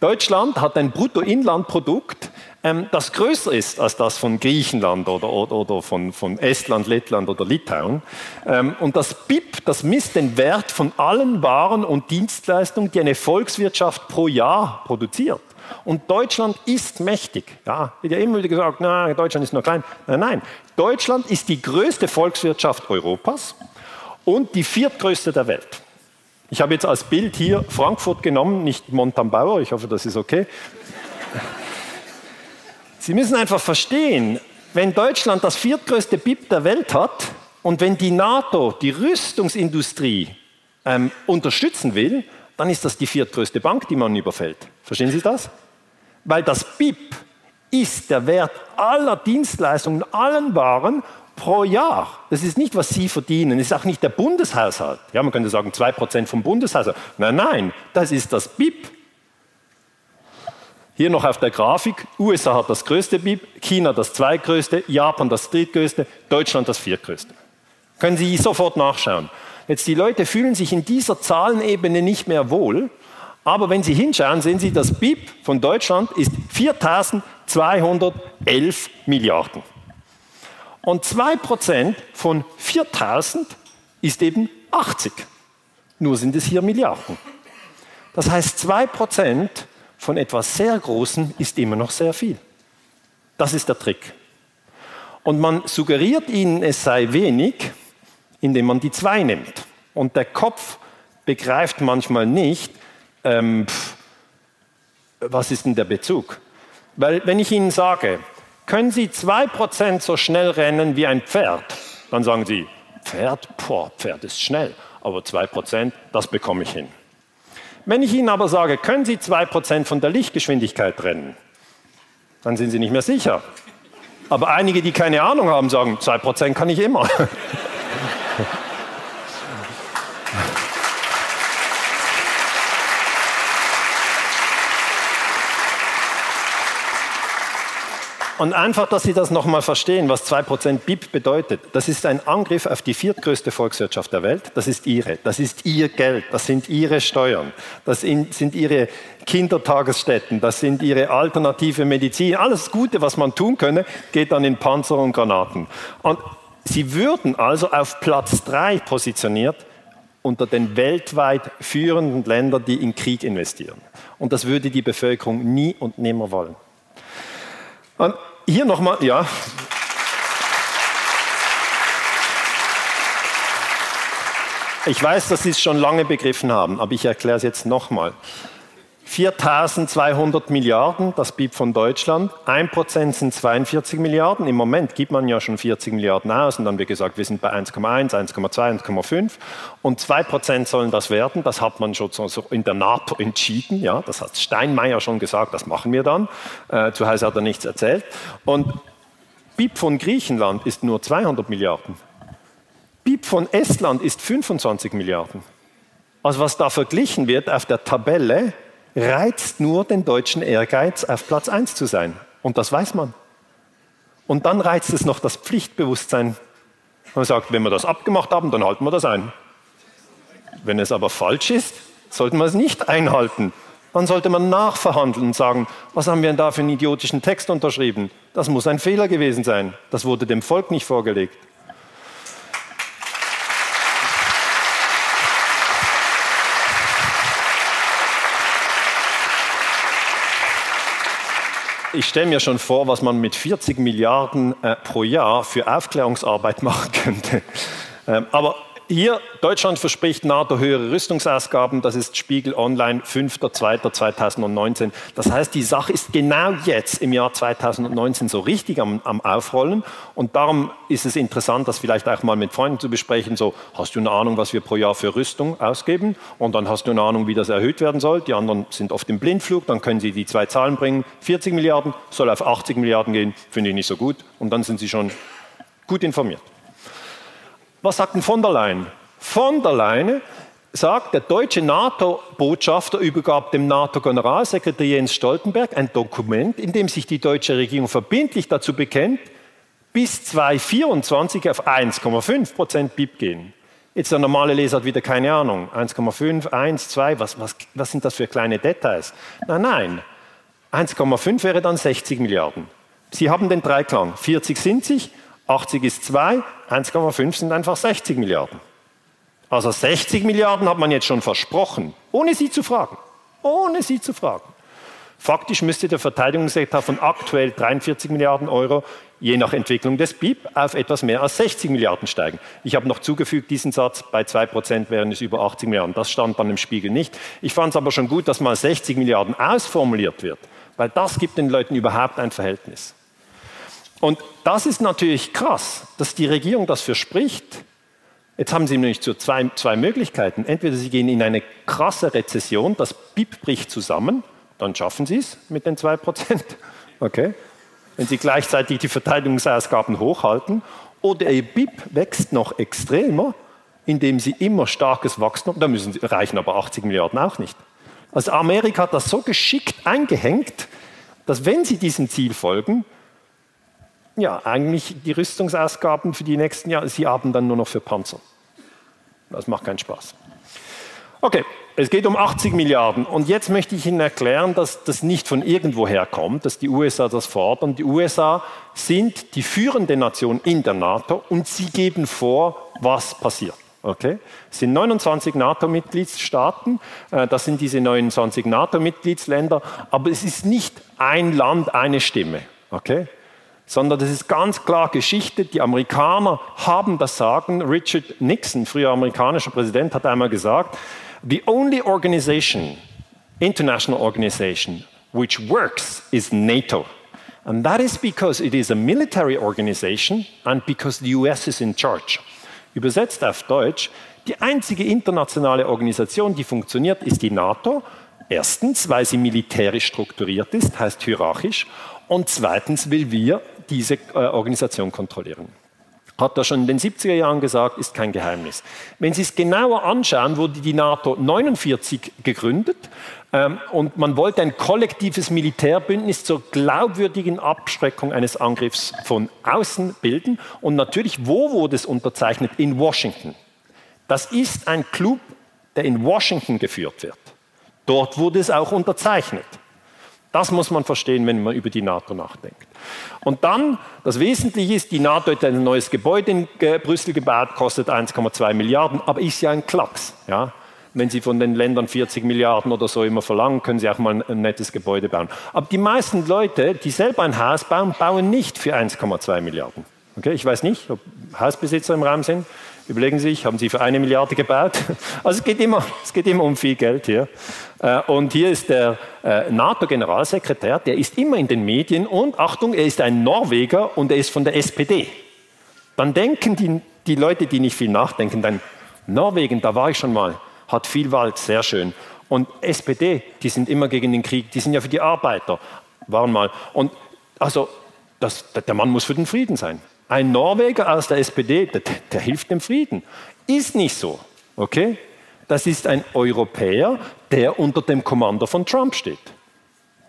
Deutschland hat ein Bruttoinlandprodukt, ähm, das größer ist als das von Griechenland oder, oder, oder von, von, Estland, Lettland oder Litauen. Ähm, und das BIP, das misst den Wert von allen Waren und Dienstleistungen, die eine Volkswirtschaft pro Jahr produziert. Und Deutschland ist mächtig. Ja, wird ja immer wieder gesagt, na, Deutschland ist nur klein. Nein, nein. Deutschland ist die größte Volkswirtschaft Europas und die viertgrößte der Welt. Ich habe jetzt als Bild hier Frankfurt genommen, nicht Montabaur, ich hoffe, das ist okay. Sie müssen einfach verstehen, wenn Deutschland das viertgrößte BIP der Welt hat und wenn die NATO die Rüstungsindustrie ähm, unterstützen will, dann ist das die viertgrößte Bank, die man überfällt. Verstehen Sie das? Weil das BIP ist der Wert aller Dienstleistungen, allen Waren pro Jahr. Das ist nicht, was Sie verdienen. Das ist auch nicht der Bundeshaushalt. Ja, man könnte sagen 2% vom Bundeshaushalt. Nein, nein, das ist das BIP. Hier noch auf der Grafik, USA hat das größte BIP, China das zweitgrößte, Japan das drittgrößte, Deutschland das viertgrößte. Können Sie sofort nachschauen. Jetzt die Leute fühlen sich in dieser Zahlenebene nicht mehr wohl, aber wenn Sie hinschauen, sehen Sie, das BIP von Deutschland ist 4.211 Milliarden. Und 2% von 4000 ist eben 80. Nur sind es hier Milliarden. Das heißt, 2% von etwas sehr Großem ist immer noch sehr viel. Das ist der Trick. Und man suggeriert ihnen, es sei wenig, indem man die 2 nimmt. Und der Kopf begreift manchmal nicht, ähm, pff, was ist denn der Bezug? Weil wenn ich Ihnen sage, können Sie zwei Prozent so schnell rennen wie ein Pferd? Dann sagen Sie, Pferd? Boah, Pferd ist schnell, aber zwei Prozent, das bekomme ich hin. Wenn ich Ihnen aber sage, können Sie zwei Prozent von der Lichtgeschwindigkeit rennen? Dann sind Sie nicht mehr sicher. Aber einige, die keine Ahnung haben, sagen, zwei Prozent kann ich immer. <laughs> Und einfach, dass Sie das nochmal verstehen, was 2% BIP bedeutet. Das ist ein Angriff auf die viertgrößte Volkswirtschaft der Welt. Das ist Ihre. Das ist Ihr Geld. Das sind Ihre Steuern. Das sind Ihre Kindertagesstätten. Das sind Ihre alternative Medizin. Alles Gute, was man tun könne, geht dann in Panzer und Granaten. Und Sie würden also auf Platz 3 positioniert unter den weltweit führenden Ländern, die in Krieg investieren. Und das würde die Bevölkerung nie und nimmer wollen. Und hier nochmal, ja. Ich weiß, dass Sie es schon lange begriffen haben, aber ich erkläre es jetzt nochmal. 4.200 Milliarden, das BIP von Deutschland. 1% sind 42 Milliarden. Im Moment gibt man ja schon 40 Milliarden aus und dann wird gesagt, wir sind bei 1,1, 1,2, 1,5 und 2% sollen das werden. Das hat man schon in der NATO entschieden. Ja, das hat Steinmeier schon gesagt, das machen wir dann. Äh, zu Hause hat er nichts erzählt. Und BIP von Griechenland ist nur 200 Milliarden. BIP von Estland ist 25 Milliarden. Also was da verglichen wird auf der Tabelle, reizt nur den deutschen Ehrgeiz, auf Platz 1 zu sein. Und das weiß man. Und dann reizt es noch das Pflichtbewusstsein. Man sagt, wenn wir das abgemacht haben, dann halten wir das ein. Wenn es aber falsch ist, sollten wir es nicht einhalten. Dann sollte man nachverhandeln und sagen, was haben wir denn da für einen idiotischen Text unterschrieben? Das muss ein Fehler gewesen sein. Das wurde dem Volk nicht vorgelegt. Ich stelle mir schon vor, was man mit 40 Milliarden äh, pro Jahr für Aufklärungsarbeit <laughs> machen könnte. Ähm, aber hier, Deutschland verspricht NATO höhere Rüstungsausgaben. Das ist Spiegel Online, 5.2.2019. Das heißt, die Sache ist genau jetzt im Jahr 2019 so richtig am, am, Aufrollen. Und darum ist es interessant, das vielleicht auch mal mit Freunden zu besprechen. So, hast du eine Ahnung, was wir pro Jahr für Rüstung ausgeben? Und dann hast du eine Ahnung, wie das erhöht werden soll. Die anderen sind oft im Blindflug. Dann können sie die zwei Zahlen bringen. 40 Milliarden soll auf 80 Milliarden gehen. Finde ich nicht so gut. Und dann sind sie schon gut informiert. Was sagt denn von der Leyen? Von der Leyen sagt, der deutsche NATO-Botschafter übergab dem NATO-Generalsekretär Jens Stoltenberg ein Dokument, in dem sich die deutsche Regierung verbindlich dazu bekennt, bis 2024 auf 1,5 Prozent BIP gehen. Jetzt der normale Leser hat wieder keine Ahnung. 1,5, 1, 2, was, was, was sind das für kleine Details? Nein, nein. 1,5 wäre dann 60 Milliarden. Sie haben den Dreiklang. 40 sind sich, 80 ist 2, 1,5 sind einfach 60 Milliarden. Also 60 Milliarden hat man jetzt schon versprochen, ohne Sie zu fragen. Ohne Sie zu fragen. Faktisch müsste der Verteidigungssektor von aktuell 43 Milliarden Euro je nach Entwicklung des BIP auf etwas mehr als 60 Milliarden steigen. Ich habe noch zugefügt, diesen Satz, bei 2% wären es über 80 Milliarden. Das stand dann im Spiegel nicht. Ich fand es aber schon gut, dass mal 60 Milliarden ausformuliert wird, weil das gibt den Leuten überhaupt ein Verhältnis. Und das ist natürlich krass, dass die Regierung das verspricht. Jetzt haben sie nämlich zwei, zwei Möglichkeiten. Entweder sie gehen in eine krasse Rezession, das BIP bricht zusammen, dann schaffen sie es mit den 2%. <laughs> Okay? Wenn sie gleichzeitig die Verteidigungsausgaben hochhalten. Oder ihr BIP wächst noch extremer, indem sie immer starkes Wachstum, da müssen sie, reichen aber 80 Milliarden auch nicht. Also Amerika hat das so geschickt eingehängt, dass wenn sie diesem Ziel folgen, ja, eigentlich die Rüstungsausgaben für die nächsten Jahre, sie haben dann nur noch für Panzer. Das macht keinen Spaß. Okay, es geht um 80 Milliarden. Und jetzt möchte ich Ihnen erklären, dass das nicht von irgendwoher kommt, dass die USA das fordern. Die USA sind die führende Nation in der NATO und sie geben vor, was passiert. Okay? Es sind 29 NATO-Mitgliedstaaten, äh, das sind diese 29 NATO-Mitgliedsländer, aber es ist nicht ein Land, eine Stimme. Okay? Sondern das ist ganz klar Geschichte. Die Amerikaner haben das Sagen. Richard Nixon, früher amerikanischer Präsident, hat einmal gesagt, the only organization, international organization, which works is NATO. And that is because it is a military organization and because the US is in charge. Übersetzt auf Deutsch, die einzige internationale Organisation, die funktioniert, ist die NATO. Erstens, weil sie militärisch strukturiert ist, heißt hierarchisch. Und zweitens, weil wir diese äh, Organisation kontrollieren. Hat er schon in den 70er Jahren gesagt, ist kein Geheimnis. Wenn Sie es genauer anschauen, wurde die NATO 49 gegründet ähm, und man wollte ein kollektives Militärbündnis zur glaubwürdigen Abschreckung eines Angriffs von außen bilden. Und natürlich, wo wurde es unterzeichnet? In Washington. Das ist ein Club, der in Washington geführt wird. Dort wurde es auch unterzeichnet. Das muss man verstehen, wenn man über die NATO nachdenkt. Und dann, das Wesentliche ist, die NATO hat ein neues Gebäude in Brüssel gebaut, kostet 1,2 Milliarden, aber ist ja ein Klacks. Ja? Wenn Sie von den Ländern 40 Milliarden oder so immer verlangen, können Sie auch mal ein, nettes Gebäude bauen. Aber die meisten Leute, die selber ein Haus bauen, bauen nicht für 1,2 Milliarden. Okay? Ich weiß nicht, ob Hausbesitzer im Raum sind. Überlegen Sie sich, haben Sie für eine Milliarde gebaut? <laughs> Also es geht immer, es geht immer um viel Geld hier. Äh, und hier ist der äh, NATO-Generalsekretär, der ist immer in den Medien und Achtung, er ist ein Norweger und er ist von der SPD. Dann denken die, die Leute, die nicht viel nachdenken, dann Norwegen, da war ich schon mal, hat viel Wald, sehr schön. Und SPD, die sind immer gegen den Krieg, die sind ja für die Arbeiter, waren mal. Und also das, der Mann muss für den Frieden sein. Ein Norweger aus der SPD, der, der hilft dem Frieden. Ist nicht so. Okay? Das ist ein Europäer, der unter dem Kommando von Trump steht.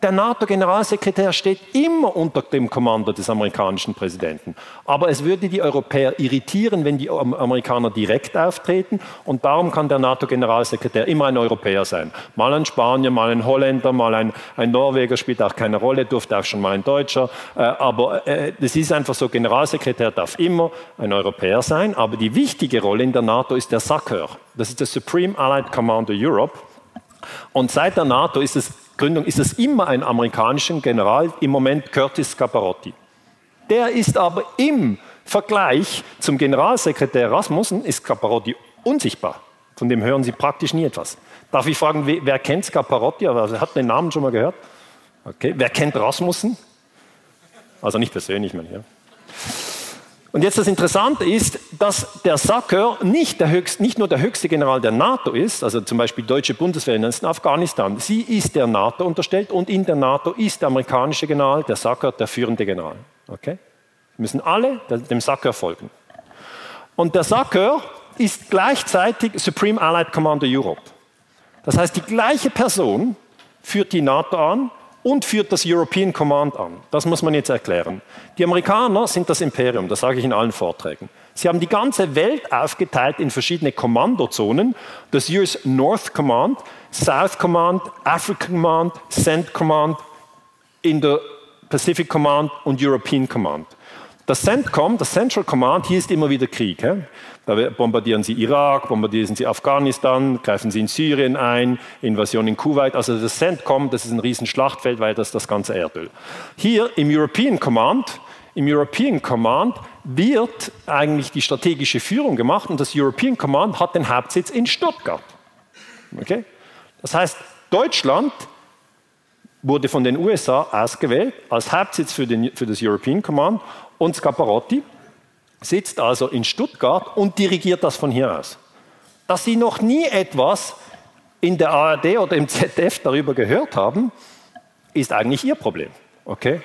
Der NATO-Generalsekretär steht immer unter dem Kommando des amerikanischen Präsidenten. Aber es würde die Europäer irritieren, wenn die Amerikaner direkt auftreten. Und darum kann der NATO-Generalsekretär immer ein Europäer sein. Mal ein Spanier, mal ein Holländer, mal ein, ein Norweger spielt auch keine Rolle, durfte auch schon mal ein Deutscher. Äh, aber äh, ist einfach so, Generalsekretär darf immer ein Europäer sein. Aber die wichtige Rolle in der NATO ist der SACEUR. Das ist der Supreme Allied Commander Europe. Und seit der NATO ist es Gründung ist es immer ein amerikanischer General, im Moment Curtis Scaparotti. Der ist aber im Vergleich zum Generalsekretär Rasmussen, ist Scaparotti unsichtbar. Von dem hören Sie praktisch nie etwas. Darf ich fragen, wer kennt Scaparotti? Also, hat den Namen schon mal gehört? Okay. Wer kennt Rasmussen? Also nicht persönlich, meine ich. Ja. Und jetzt das Interessante ist, dass der Sacker nicht, der höchst, nicht nur der höchste General der NATO ist, also zum Beispiel deutsche Bundeswehr in Afghanistan, sie ist der NATO unterstellt und in der NATO ist der amerikanische General, der Sacker, der führende General. Okay? Wir müssen alle dem Sacker folgen. Und der Sacker ist gleichzeitig Supreme Allied Commander Europe. Das heißt, die gleiche Person führt die NATO an, und führt das European Command an. Das muss man jetzt erklären. Die Amerikaner sind das Imperium, das sage ich in allen Vorträgen. Sie haben die ganze Welt aufgeteilt in verschiedene Kommandozonen. Das US North Command, South Command, African Command, Cent Command, Indo-Pacific Command und European Command. Das CENTCOM, das Central Command, hier ist immer wieder Krieg. Da bombardieren sie Irak, bombardieren sie Afghanistan, greifen sie in Syrien ein, Invasion in Kuwait. Also das CENTCOM, das ist ein Riesenschlachtfeld, weil das das ganze Erdöl. Hier im European Command, im European Command wird eigentlich die strategische Führung gemacht und das European Command hat den Hauptsitz in Stuttgart. Okay? Das heißt, Deutschland wurde von den USA ausgewählt als Hauptsitz für, den, für das European Command und Scaparotti sitzt also in Stuttgart und dirigiert das von hier aus. Dass Sie noch nie etwas in der ARD oder im ZDF darüber gehört haben, ist eigentlich Ihr Problem. Okay?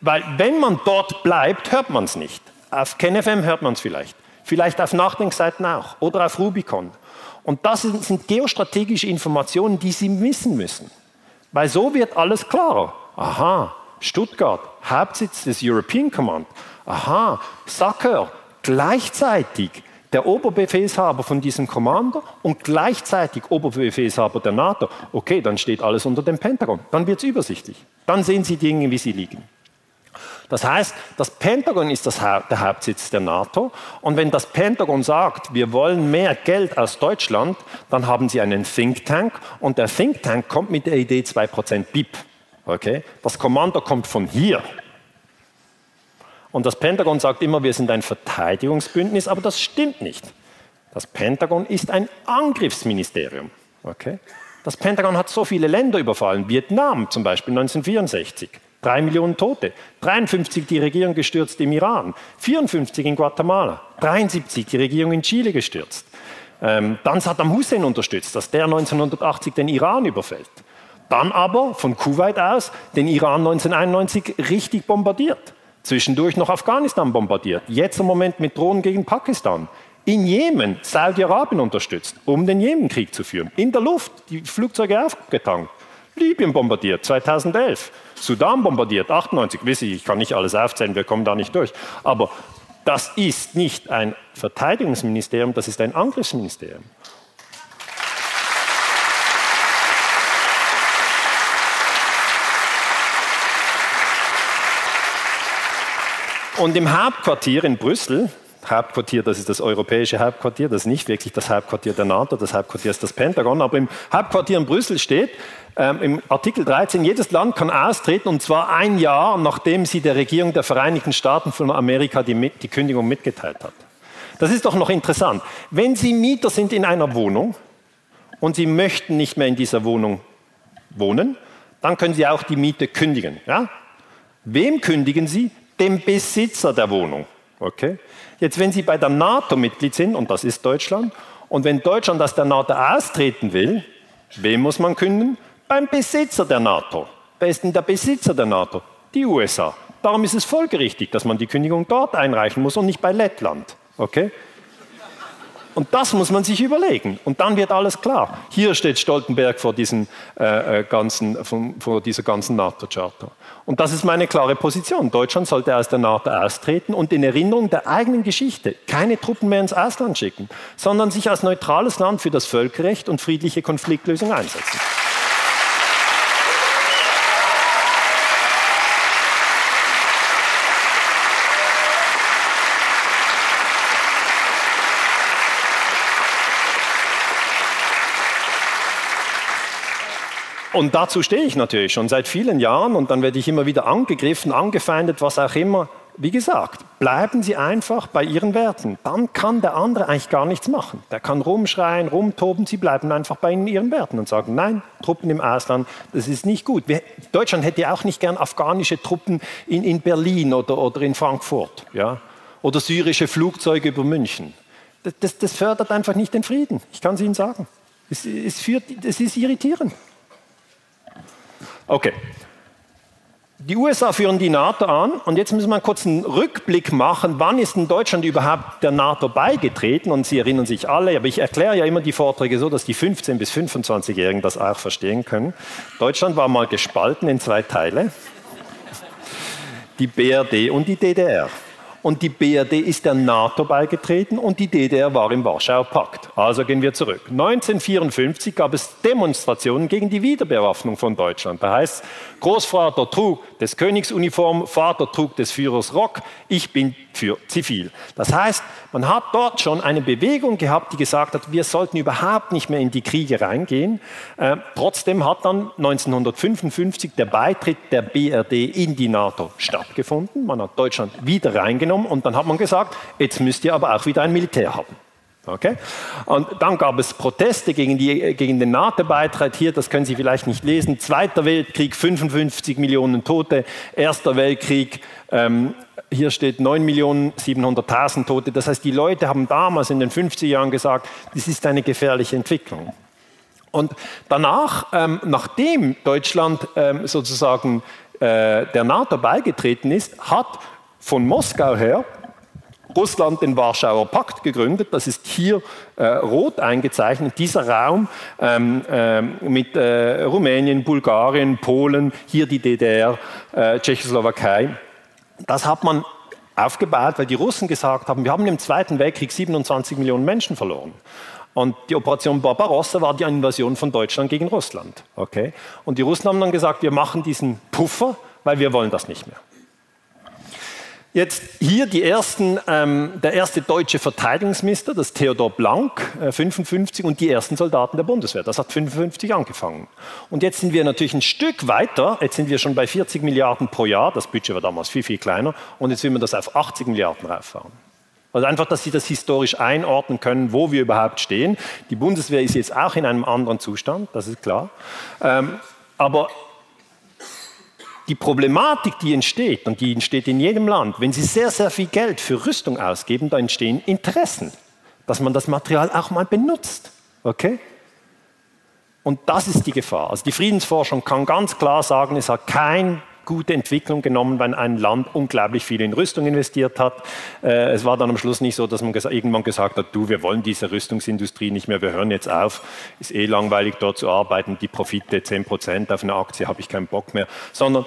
Weil wenn man dort bleibt, hört man es nicht. Auf KenFM hört man es vielleicht. Vielleicht auf Nachdenkseiten auch oder auf Rubicon. Und das sind geostrategische Informationen, die Sie wissen müssen. Weil so wird alles klarer. Aha, Stuttgart, Hauptsitz des European Command. Aha, Sacker, gleichzeitig der Oberbefehlshaber von diesem Kommando und gleichzeitig Oberbefehlshaber der NATO. Okay, dann steht alles unter dem Pentagon. Dann wird es übersichtlich. Dann sehen Sie Dinge, wie sie liegen. Das heißt, das Pentagon ist das ha der Hauptsitz der NATO. Und wenn das Pentagon sagt, wir wollen mehr Geld aus Deutschland, dann haben sie einen Think Tank. Und der Think Tank kommt mit der Idee 2% BIP. Okay? Das Kommando kommt von hier. Und das Pentagon sagt immer, wir sind ein Verteidigungsbündnis, aber das stimmt nicht. Das Pentagon ist ein Angriffsministerium. Okay? Das Pentagon hat so viele Länder überfallen, Vietnam zum Beispiel 1964. Drei Millionen Tote, 53 die Regierung gestürzt im Iran, 54 in Guatemala, 73 die Regierung in Chile gestürzt. Ähm, dann Saddam Hussein unterstützt, dass der 1980 den Iran überfällt. Dann aber von Kuwait aus den Iran 1991 richtig bombardiert. Zwischendurch noch Afghanistan bombardiert. Jetzt im Moment mit Drohnen gegen Pakistan. In Jemen Saudi-Arabien unterstützt, um den Jemenkrieg zu führen. In der Luft die Flugzeuge aufgetankt. Libyen bombardiert 2011, Sudan bombardiert 98. Wissen Sie, ich kann nicht alles aufzählen, wir kommen da nicht durch. Aber das ist nicht ein Verteidigungsministerium, das ist ein Angriffsministerium. Und im Hauptquartier in Brüssel, Hauptquartier, das ist das europäische Hauptquartier, das ist nicht wirklich das Hauptquartier der NATO, das Hauptquartier ist das Pentagon, aber im Hauptquartier in Brüssel steht, ähm, im Artikel 13, jedes Land kann austreten und zwar ein Jahr, nachdem sie der Regierung der Vereinigten Staaten von Amerika die, die Kündigung mitgeteilt hat. Das ist doch noch interessant. Wenn Sie Mieter sind in einer Wohnung und Sie möchten nicht mehr in dieser Wohnung wohnen, dann können Sie auch die Miete kündigen. Ja? Wem kündigen Sie? Dem Besitzer der Wohnung. Okay? Jetzt, wenn Sie bei der NATO Mitglied sind, und das ist Deutschland, und wenn Deutschland aus der NATO austreten will, wem muss man kündigen? beim Besitzer der NATO. Wer ist denn der Besitzer der NATO? Die USA. Darum ist es folgerichtig, dass man die Kündigung dort einreichen muss und nicht bei Lettland. Okay? Und das muss man sich überlegen. Und dann wird alles klar. Hier steht Stoltenberg vor, diesen, äh, äh ganzen, von, vor dieser ganzen NATO-Charta. Und das ist meine klare Position. Deutschland sollte aus der NATO austreten und in Erinnerung der eigenen Geschichte keine Truppen mehr ins Ausland schicken, sondern sich als neutrales Land für das Völkerrecht und friedliche Konfliktlösung einsetzen. Und dazu stehe ich natürlich schon seit vielen Jahren und dann werde ich immer wieder angegriffen, angefeindet, was auch immer. Wie gesagt, bleiben Sie einfach bei Ihren Werten. Dann kann der andere eigentlich gar nichts machen. Der kann rumschreien, rumtoben. Sie bleiben einfach bei Ihren Werten und sagen, nein, Truppen im Ausland, das ist nicht gut. Wir, Deutschland hätte auch nicht gern afghanische Truppen in, in Berlin oder, oder in Frankfurt. Ja? Oder syrische Flugzeuge über München. Das, das, das fördert einfach nicht den Frieden. Ich kann es Ihnen sagen. Es, es, führt, es ist irritierend. Okay. Die USA führen die NATO an und jetzt müssen wir einen Rückblick machen, wann ist in Deutschland überhaupt der NATO beigetreten und Sie erinnern sich alle, aber ich erkläre ja immer die Vorträge so, dass die 15- bis 25-Jährigen das auch verstehen können. Deutschland war mal gespalten in zwei Teile, die BRD und die DDR. Und die BRD ist der NATO beigetreten und die DDR war im Warschauer Pakt. Also gehen wir zurück. 1954 gab es Demonstrationen gegen die Wiederbewaffnung von Deutschland. Da heißt Großvater trug des Königsuniform, Vater trug des Führers Rock, ich bin für zivil. Das heißt, man hat dort schon eine Bewegung gehabt, die gesagt hat, wir sollten überhaupt nicht mehr in die Kriege reingehen. Äh, trotzdem hat dann 1955 der Beitritt der BRD in die NATO stattgefunden. Man hat Deutschland wieder reingenommen und dann hat man gesagt, jetzt müsst ihr aber auch wieder ein Militär haben. Okay? Und dann gab es Proteste gegen, die, gegen den NATO-Beitritt. Hier, das können Sie vielleicht nicht lesen. Zweiter Weltkrieg, 55 Millionen Tote. Erster Weltkrieg, ähm, hier steht 9.700.000 Tote. Das heißt, die Leute haben damals in den 50er Jahren gesagt, das ist eine gefährliche Entwicklung. Und danach, ähm, nachdem Deutschland ähm, sozusagen äh, der NATO beigetreten ist, hat von Moskau her Russland den Warschauer Pakt gegründet. Das ist hier äh, rot eingezeichnet. Dieser Raum ähm, äh, mit äh, Rumänien, Bulgarien, Polen, hier die DDR, äh, Tschechoslowakei. Das hat man aufgebaut, weil die Russen gesagt haben, wir haben im Zweiten Weltkrieg 27 Millionen Menschen verloren. Und die Operation Barbarossa war die Invasion von Deutschland gegen Russland. Okay? Und die Russen haben dann gesagt, wir machen diesen Puffer, weil wir wollen das nicht mehr. Jetzt hier die ersten, ähm, der erste deutsche Verteidigungsminister, das Theodor Blank, äh, 55, und die ersten Soldaten der Bundeswehr. Das hat 55 angefangen. Und jetzt sind wir natürlich ein Stück weiter. Jetzt sind wir schon bei 40 Milliarden pro Jahr. Das Budget war damals viel, viel kleiner. Und jetzt will man das auf 80 Milliarden rauffahren. Also einfach, dass Sie das historisch einordnen können, wo wir überhaupt stehen. Die Bundeswehr ist jetzt auch in einem anderen Zustand, das ist klar. Ähm, aber die Problematik, die entsteht, und die entsteht in jedem Land, wenn Sie sehr, sehr viel Geld für Rüstung ausgeben, da entstehen Interessen, dass man das Material auch mal benutzt. Okay? Und das ist die Gefahr. Also die Friedensforschung kann ganz klar sagen, es hat kein gute Entwicklung genommen, wenn ein Land unglaublich viel in Rüstung investiert hat. Äh, es war dann am Schluss nicht so, dass man irgendwann gesagt hat, du, wir wollen diese Rüstungsindustrie nicht mehr, wir hören jetzt auf, ist eh langweilig dort zu arbeiten, die Profite 10 Prozent auf eine Aktie habe ich keinen Bock mehr, sondern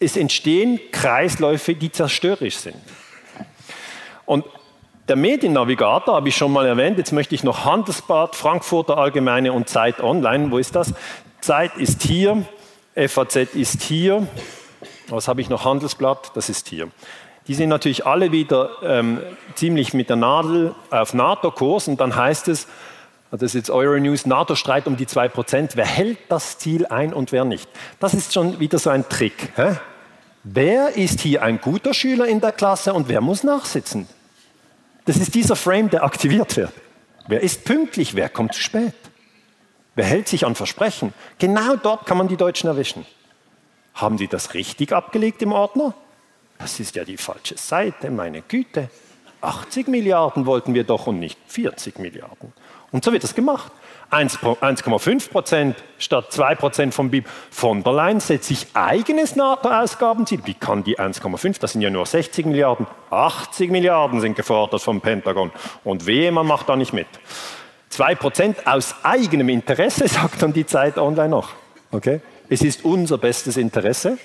es entstehen Kreisläufe, die zerstörerisch sind. Und der Mediennavigator habe ich schon mal erwähnt, jetzt möchte ich noch Handelsblatt, Frankfurter Allgemeine und Zeit Online, wo ist das? Zeit ist hier, FAZ ist hier. Was habe ich noch? Handelsblatt, das ist hier. Die sind natürlich alle wieder ähm, ziemlich mit der Nadel auf NATO-Kurs und dann heißt es, das ist jetzt Euronews, NATO-Streit um die 2%, wer hält das Ziel ein und wer nicht? Das ist schon wieder so ein Trick. Hä? Wer ist hier ein guter Schüler in der Klasse und wer muss nachsitzen? Das ist dieser Frame, der aktiviert wird. Wer ist pünktlich, wer kommt zu spät? Wer hält sich an Versprechen? Genau dort kann man die Deutschen erwischen. Haben Sie das richtig abgelegt im Ordner? Das ist ja die falsche Seite, meine Güte. 80 Milliarden wollten wir doch und nicht 40 Milliarden. Und so wird das gemacht. 1,5 Prozent statt 2 Prozent vom BIP. Von der Leyen setzt sich eigenes NATO-Ausgabenziel. Wie kann die 1,5? Das sind ja nur 60 Milliarden. 80 Milliarden sind gefordert vom Pentagon. Und wehe, man macht da nicht mit. 2% aus eigenem Interesse, <laughs> sagt dann die Zeit online noch. Okay? Es ist unser bestes Interesse.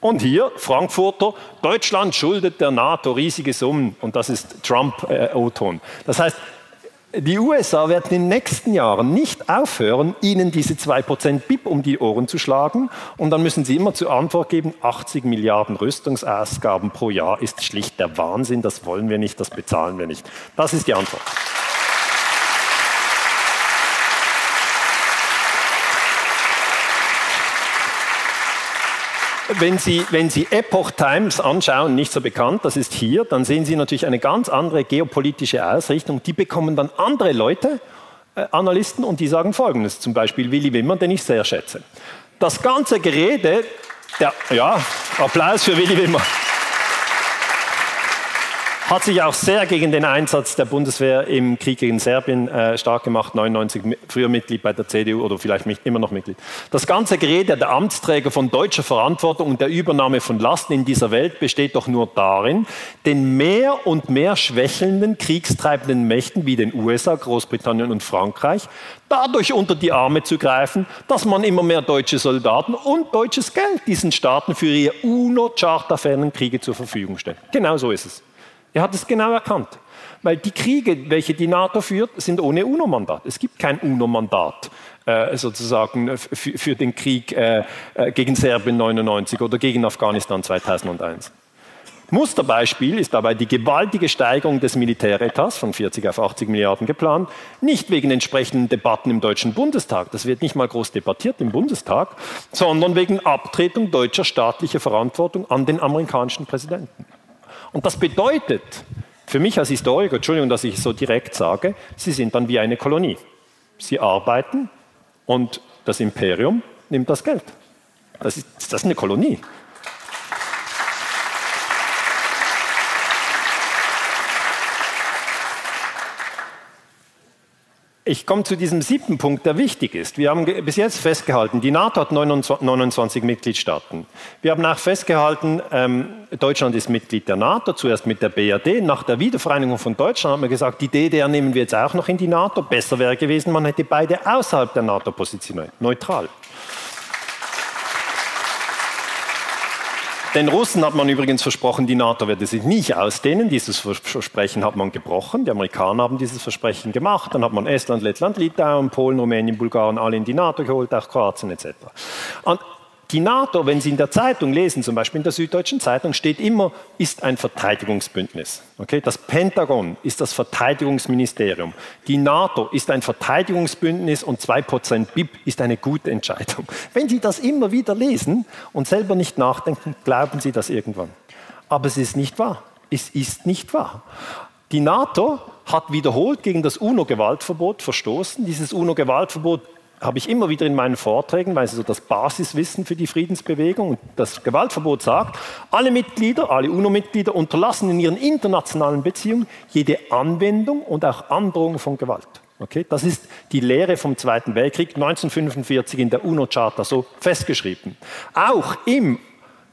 Und hier, Frankfurter, Deutschland schuldet der NATO riesige Summen. Und das ist Trump-O-Ton. Äh, das heißt, die USA werden in den nächsten Jahren nicht aufhören, ihnen diese 2% BIP um die Ohren zu schlagen. Und dann müssen sie immer zur Antwort geben, 80 Milliarden Rüstungsausgaben pro Jahr ist schlicht der Wahnsinn, das wollen wir nicht, das bezahlen wir nicht. Das ist die Antwort. Wenn Sie, wenn Sie Epoch Times anschauen, nicht so bekannt, das ist hier, dann sehen Sie natürlich eine ganz andere geopolitische Ausrichtung. Die bekommen dann andere Leute, äh, Analysten, und die sagen Folgendes, zum Beispiel Willy Wimmer, den ich sehr schätze. Das ganze Gerede, der, ja, Applaus für Willy Wimmer. Hat sich auch sehr gegen den Einsatz der Bundeswehr im Krieg gegen Serbien äh, stark gemacht, 99 früher Mitglied bei der CDU oder vielleicht immer noch Mitglied. Das ganze Gerede der Amtsträger von deutscher Verantwortung und der Übernahme von Lasten in dieser Welt besteht doch nur darin, den mehr und mehr schwächelnden, kriegstreibenden Mächten wie den USA, Großbritannien und Frankreich dadurch unter die Arme zu greifen, dass man immer mehr deutsche Soldaten und deutsches Geld diesen Staaten für ihre UNO-charterfernen Kriege zur Verfügung stellt. Genau so ist es. Er hat es genau erkannt. Weil die Kriege, welche die NATO führt, sind ohne UNO-Mandat. Es gibt kein UNO-Mandat äh, sozusagen für, für, den Krieg äh, äh gegen Serbien 99 oder gegen Afghanistan 2001. Musterbeispiel ist dabei die gewaltige Steigerung des Militäretats von 40 auf 80 Milliarden geplant, nicht wegen entsprechenden Debatten im Deutschen Bundestag, das wird nicht mal groß debattiert im Bundestag, sondern wegen Abtretung deutscher staatlicher Verantwortung an den amerikanischen Präsidenten. Und das bedeutet, für mich als Historiker, Entschuldigung, dass ich es so direkt sage, sie sind dann wie eine Kolonie. Sie arbeiten und das Imperium nimmt das Geld. Das ist, das ist eine Kolonie. Ich komme zu diesem siebten Punkt, der wichtig ist. Wir haben bis jetzt festgehalten, die NATO hat 29 Mitgliedstaaten. Wir haben auch festgehalten, ähm, Deutschland ist Mitglied der NATO, zuerst mit der BRD. Nach der Wiedervereinigung von Deutschland haben wir gesagt, die DDR nehmen wir jetzt auch noch in die NATO. Besser wäre gewesen, man hätte beide außerhalb der NATO positioniert, neutral. Den Russen hat man übrigens versprochen, die NATO werde sich nicht ausdehnen. Dieses Versprechen hat man gebrochen. Die Amerikaner haben dieses Versprechen gemacht. Dann hat man Estland, Lettland, Litauen, Polen, Rumänien, Bulgarien alle in die NATO geholt, auch Kroatien etc. Und die NATO, wenn Sie in der Zeitung lesen, zum Beispiel in der Süddeutschen Zeitung, steht immer, ist ein Verteidigungsbündnis. Okay? Das Pentagon ist das Verteidigungsministerium. Die NATO ist ein Verteidigungsbündnis und 2% BIP ist eine gute Entscheidung. Wenn Sie das immer wieder lesen und selber nicht nachdenken, glauben Sie das irgendwann. Aber es ist nicht wahr. Es ist nicht wahr. Die NATO hat wiederholt gegen das UNO-Gewaltverbot verstoßen. Dieses UNO-Gewaltverbot habe ich immer wieder in meinen Vorträgen, weil es so das Basiswissen für die Friedensbewegung und das Gewaltverbot sagt, alle Mitglieder, alle UNO-Mitglieder unterlassen in ihren internationalen Beziehungen jede Anwendung und auch Androhung von Gewalt. Okay? Das ist die Lehre vom Zweiten Weltkrieg 1945 in der UNO-Charta so festgeschrieben. Auch im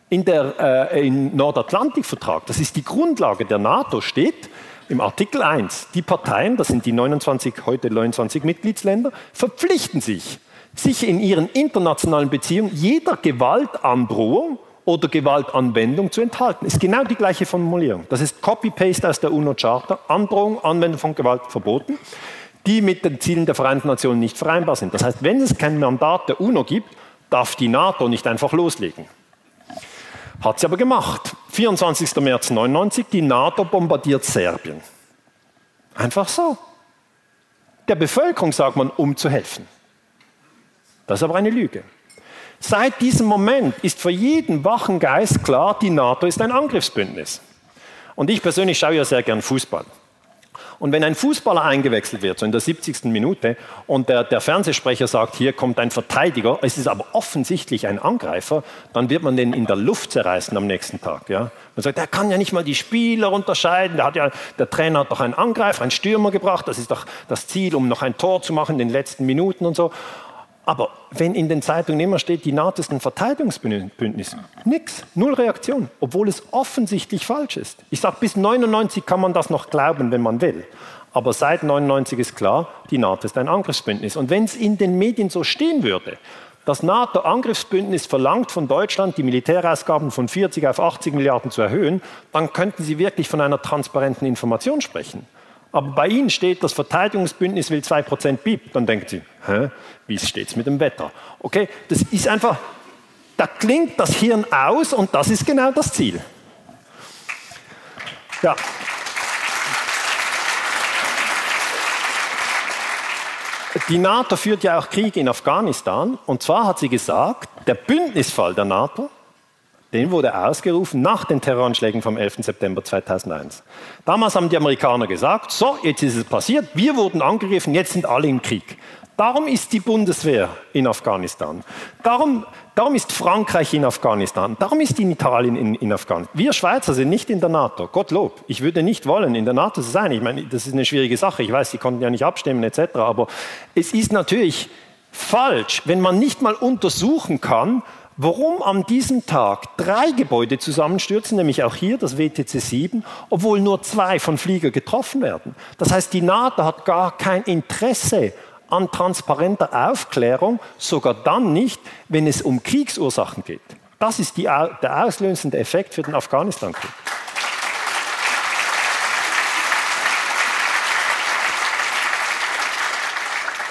in der, äh, im Nordatlantikvertrag, das ist die Grundlage der NATO, steht, im Artikel 1, die Parteien, das sind die 29, heute 29 Mitgliedsländer, verpflichten sich, sich in ihren internationalen Beziehungen jeder Gewaltandrohung oder Gewaltanwendung zu enthalten. Ist genau die gleiche Formulierung. Das ist Copy-Paste aus der UNO-Charta. Androhung, Anwendung von Gewalt verboten, die mit den Zielen der Vereinten Nationen nicht vereinbar sind. Das heißt, wenn es kein Mandat der UNO gibt, darf die NATO nicht einfach loslegen. Hat sie aber gemacht. 24. März 99, die NATO bombardiert Serbien. Einfach so. Der Bevölkerung sagt man, um zu helfen. Das ist aber eine Lüge. Seit diesem Moment ist für jeden wachen Geist klar, die NATO ist ein Angriffsbündnis. Und ich persönlich schaue ja sehr gern Fußball. Und wenn ein Fußballer eingewechselt wird, so in der 70. Minute, und der, der, Fernsehsprecher sagt, hier kommt ein Verteidiger, es ist aber offensichtlich ein Angreifer, dann wird man den in der Luft zerreißen am nächsten Tag. Ja? Man sagt, er kann ja nicht mal die Spieler unterscheiden, der, hat ja, der Trainer hat doch einen Angreifer, einen Stürmer gebracht, das ist doch das Ziel, um noch ein Tor zu machen in den letzten Minuten und so. Aber wenn in den Zeitungen immer steht, die NATO ist ein Verteidigungsbündnis, nichts, null Reaktion, obwohl es offensichtlich falsch ist. Ich sage, bis 99 kann man das noch glauben, wenn man will. Aber seit 99 ist klar, die NATO ist ein Angriffsbündnis. Und wenn es in den Medien so stehen würde, das NATO-Angriffsbündnis verlangt von Deutschland, die Militärausgaben von 40 auf 80 Milliarden zu erhöhen, dann könnten Sie wirklich von einer transparenten Information sprechen. Aber bei Ihnen steht, das Verteidigungsbündnis will 2% BIP. Dann denken Sie, hä, wie steht es mit dem Wetter? Okay, das ist einfach, da klingt das Hirn aus und das ist genau das Ziel. Ja. Die NATO führt ja auch Krieg in Afghanistan. Und zwar hat sie gesagt, der Bündnisfall der NATO den wurde ausgerufen nach den Terroranschlägen vom 11. September 2001. Damals haben die Amerikaner gesagt, so, jetzt ist es passiert, wir wurden angegriffen, jetzt sind alle im Krieg. Darum ist die Bundeswehr in Afghanistan. Darum, darum ist Frankreich in Afghanistan. Darum ist Italien in, in, Afghanistan. Wir Schweizer sind nicht in der NATO. Gottlob. Ich würde nicht wollen, in der NATO zu sein. Ich meine, das ist eine schwierige Sache. Ich weiß, Sie konnten ja nicht abstimmen etc. Aber es ist natürlich falsch, wenn man nicht mal untersuchen kann, warum an diesem Tag drei Gebäude zusammenstürzen, nämlich auch hier das WTC 7, obwohl nur zwei von Flieger getroffen werden. Das heißt, die NATO hat gar kein Interesse an transparenter Aufklärung, sogar dann nicht, wenn es um Kriegsursachen geht. Das ist die, der auslösende Effekt für den Afghanistan-Krieg.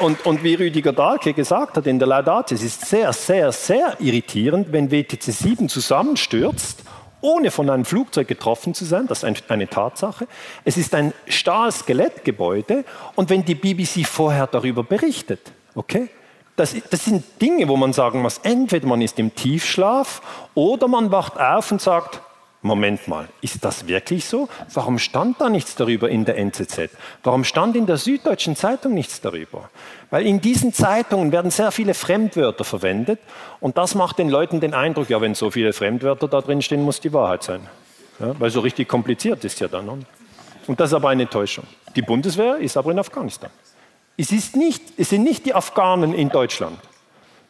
Und, und, wie Rüdiger Dahlke gesagt hat in der Laudate, es ist sehr, sehr, sehr irritierend, wenn WTC 7 zusammenstürzt ohne von einem Flugzeug getroffen zu sein, das ist eine Tatsache. Es ist ein Stahlskelettgebäude und wenn die BBC vorher darüber berichtet, okay, das, das, sind Dinge, wo man sagen muss, entweder man ist im Tiefschlaf oder man wacht auf und sagt, Moment mal, ist das wirklich so? Warum stand da nichts darüber in der NZZ? Warum stand in der Süddeutschen Zeitung nichts darüber? Weil in diesen Zeitungen werden sehr viele Fremdwörter verwendet und das macht den Leuten den Eindruck, ja, wenn so viele Fremdwörter da drin stehen, muss die Wahrheit sein. Ja, weil so richtig kompliziert ist ja dann. Und das ist aber eine Täuschung. Die Bundeswehr ist aber in Afghanistan. Es, ist nicht, es sind nicht die Afghanen in Deutschland.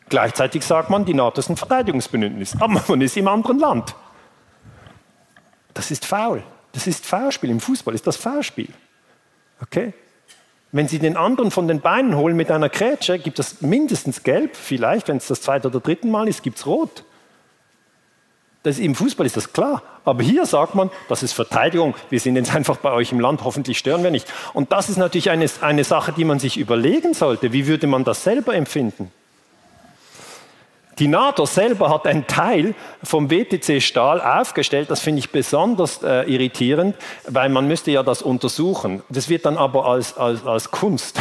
Gleichzeitig sagt man, die NATO ist ein Verteidigungsbündnis, aber man ist im anderen Land. Das ist faul. Das ist Foulspiel. Im Fußball ist das Foulspiel. Okay? Wenn Sie den anderen von den Beinen holen mit einer Grätsche, gibt es mindestens gelb, vielleicht, wenn es das zweite oder dritte Mal ist, gibt es rot. Das, Im Fußball ist das klar. Aber hier sagt man, das ist Verteidigung. Wir sind jetzt einfach bei euch im Land, hoffentlich stören wir nicht. Und das ist natürlich eine, eine Sache, die man sich überlegen sollte. Wie würde man das selber empfinden? Die NATO selber hat einen Teil vom WTC Stahl aufgestellt. Das finde ich besonders äh, irritierend, weil man müsste ja das untersuchen. Das wird dann aber als, als, als Kunst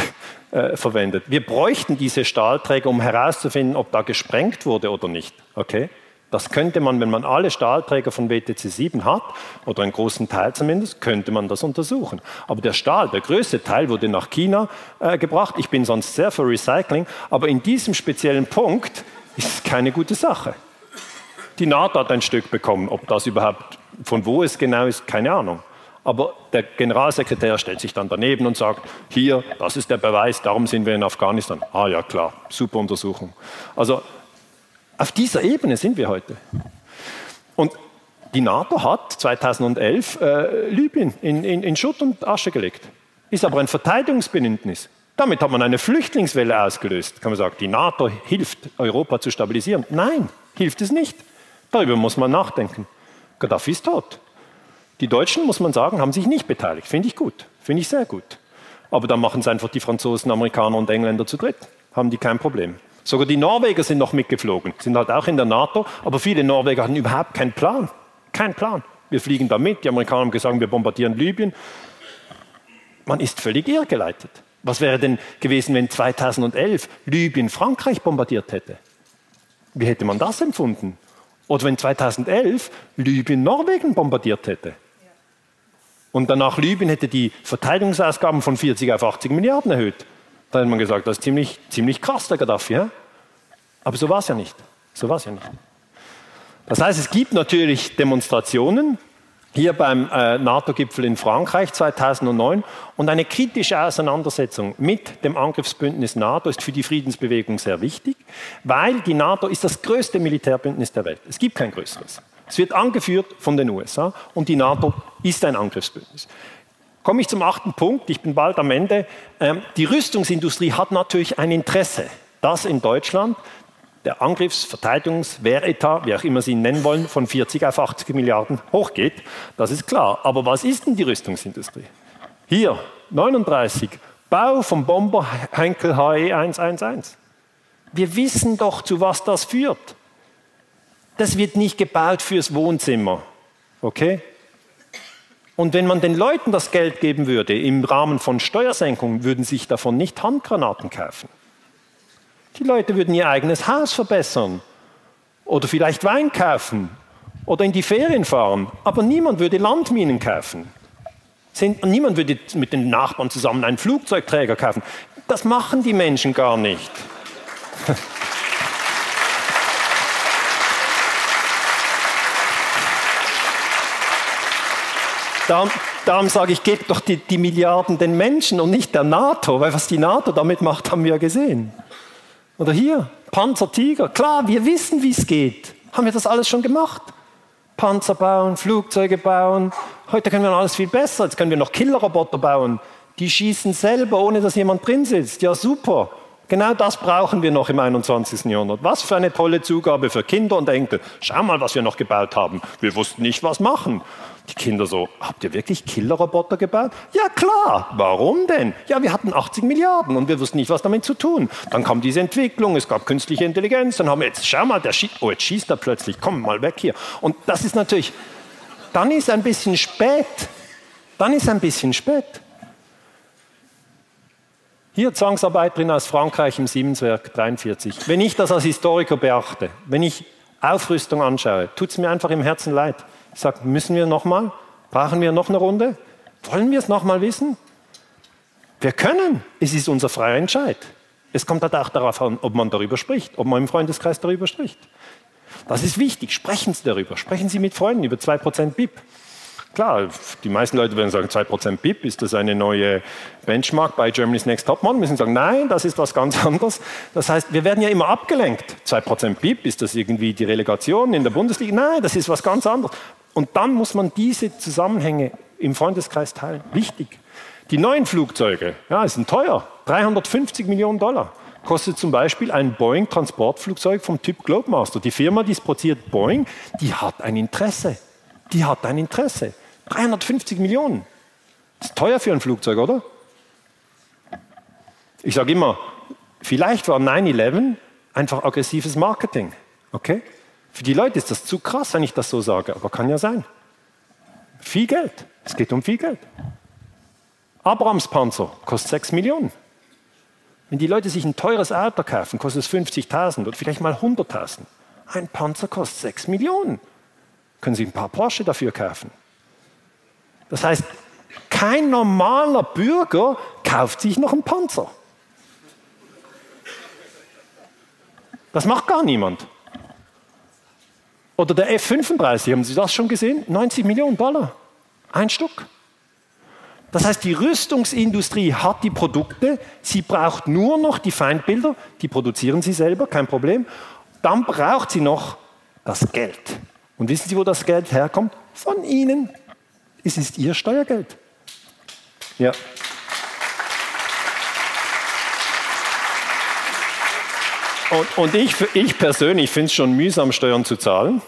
äh, verwendet. Wir bräuchten diese Stahlträger, um herauszufinden, ob da gesprengt wurde oder nicht. Okay? Das könnte man, wenn man alle Stahlträger von WTC 7 hat, oder einen großen Teil zumindest, könnte man das untersuchen. Aber der Stahl, der größte Teil, wurde nach China äh, gebracht. Ich bin sonst sehr für Recycling, aber in diesem speziellen Punkt ist keine gute Sache. Die NATO hat ein Stück bekommen. Ob das überhaupt, von wo es genau ist, keine Ahnung. Aber der Generalsekretär stellt sich dann daneben und sagt, hier, das ist der Beweis, darum sind wir in Afghanistan. Ah ja, klar, super Untersuchung. Also auf dieser Ebene sind wir heute. Und die NATO hat 2011 äh, Libyen in, in, in Schutt und Asche gelegt. Ist aber ein Verteidigungsbündnis. Damit hat man eine Flüchtlingswelle ausgelöst. Kann man sagen, die NATO hilft, Europa zu stabilisieren. Nein, hilft es nicht. Darüber muss man nachdenken. Gaddafi ist tot. Die Deutschen, muss man sagen, haben sich nicht beteiligt. Finde ich gut. Finde ich sehr gut. Aber dann machen es einfach die Franzosen, Amerikaner und Engländer zu dritt. Haben die kein Problem. Sogar die Norweger sind noch mitgeflogen, sind halt auch in der NATO, aber viele Norweger hatten überhaupt keinen Plan. Kein Plan. Wir fliegen da mit, die Amerikaner haben gesagt, wir bombardieren Libyen. Man ist völlig irrgeleitet. Was wäre denn gewesen, wenn 2011 Libyen Frankreich bombardiert hätte? Wie hätte man das empfunden? Oder wenn 2011 Libyen Norwegen bombardiert hätte? Und danach Libyen hätte die Verteidigungsausgaben von 40 auf 80 Milliarden erhöht. Da hätte man gesagt, das ist ziemlich, ziemlich krass, der Gaddafi. Ja? Aber so war es ja nicht. So war es ja nicht. Das heißt, es gibt natürlich Demonstrationen, hier beim äh, NATO-Gipfel in Frankreich 2009. Und eine kritische Auseinandersetzung mit dem Angriffsbündnis NATO ist für die Friedensbewegung sehr wichtig, weil die NATO ist das größte Militärbündnis der Welt. Es gibt kein größeres. Es wird angeführt von den USA und die NATO ist ein Angriffsbündnis. Komme ich zum achten Punkt, ich bin bald am Ende. Ähm, die Rüstungsindustrie hat natürlich ein Interesse, dass in Deutschland der Angriffs-, Verteidigungs-, Wehretat, wie auch immer Sie ihn nennen wollen, von 40 auf 80 Milliarden hochgeht. Das ist klar. Aber was ist denn die Rüstungsindustrie? Hier, 39, Bau vom Bomber Henkel HE 111. Wir wissen doch, zu was das führt. Das wird nicht gebaut fürs Wohnzimmer. Okay? Und wenn man den Leuten das Geld geben würde im Rahmen von Steuersenkungen, würden sich davon nicht Handgranaten kaufen. Die Leute würden ihr eigenes Haus verbessern oder vielleicht Wein kaufen oder in die Ferien fahren, aber niemand würde Landminen kaufen. Niemand würde mit den Nachbarn zusammen einen Flugzeugträger kaufen. Das machen die Menschen gar nicht. <laughs> Darum, darum, sage ich, gebt doch die, die, Milliarden den Menschen und nicht der NATO, weil was die NATO damit macht, haben wir ja gesehen. Oder hier, Panzer, Tiger, klar, wir wissen, wie es geht. Haben wir das alles schon gemacht? Panzer bauen, Flugzeuge bauen. Heute können wir alles viel besser. Jetzt können wir noch Killerroboter bauen. Die schießen selber, ohne dass jemand drin sitzt. Ja, super. Genau das brauchen wir noch im 21. Jahrhundert. Was für eine tolle Zugabe für Kinder und Enkel. Schau mal, was wir noch gebaut haben. Wir wussten nicht, was machen. Die Kinder so, habt ihr wirklich Killerroboter gebaut? Ja klar, warum denn? Ja, wir hatten 80 Milliarden und wir wussten nicht, was damit zu tun. Dann kam diese Entwicklung, es gab künstliche Intelligenz, dann haben wir jetzt, schau mal, der schießt, oh, jetzt schießt er plötzlich, komm mal weg hier. Und das ist natürlich, dann ist ein bisschen spät. Dann ist ein bisschen spät. Hier Zwangsarbeiterin aus Frankreich im Siemenswerk 43. Wenn ich das als Historiker beachte, wenn ich Aufrüstung anschaue, tut es mir einfach im Herzen leid. Sage, müssen wir nochmal? Brauchen wir noch eine Runde? Wollen wir es nochmal wissen? Wir können. Es ist unser freier Entscheid. Es kommt halt auch darauf an, ob man darüber spricht, ob man im Freundeskreis darüber spricht. Das ist wichtig. Sprechen Sie darüber. Sprechen Sie mit Freunden über 2% BIP. Klar, die meisten Leute werden sagen, 2% BIP, ist das eine neue Benchmark bei Germany's Next Top Model? Müssen sagen, nein, das ist was ganz <laughs> anderes. Das heißt, wir werden ja immer abgelenkt. 2% BIP, ist das irgendwie die Relegation in der Bundesliga? Nein, das ist was ganz anderes. Und dann muss man diese Zusammenhänge im Freundeskreis teilen. Wichtig. Die neuen Flugzeuge, ja, sind teuer. 350 Millionen Dollar kostet zum Beispiel ein Boeing-Transportflugzeug vom Typ Globemaster. Die Firma, die es produziert, Boeing, die hat ein Interesse. Die hat ein Interesse. 350 Millionen. Das ist teuer für ein Flugzeug, oder? Ich sage immer, vielleicht war 9-11 einfach aggressives Marketing. Okay? Für die Leute ist das zu krass, wenn ich das so sage, aber kann ja sein. Viel Geld. Es geht um viel Geld. Abrams Panzer kostet 6 Millionen. Wenn die Leute sich ein teures Auto kaufen, kostet es 50.000 oder vielleicht mal 100.000. Ein Panzer kostet 6 Millionen. Können Sie ein paar Porsche dafür kaufen. Das heißt, kein normaler Bürger kauft sich noch einen Panzer. Das macht gar niemand. Oder der F-35, haben Sie das schon gesehen? 90 Millionen Dollar. Ein Stück. Das heißt, die Rüstungsindustrie hat die Produkte, sie braucht nur noch die Feindbilder, die produzieren sie selber, kein Problem. Dann braucht sie noch das Geld. Und wissen Sie, wo das Geld herkommt? Von Ihnen. Es ist Ihr Steuergeld. Ja. Und, und ich, ich persönlich finde es schon mühsam, Steuern zu zahlen.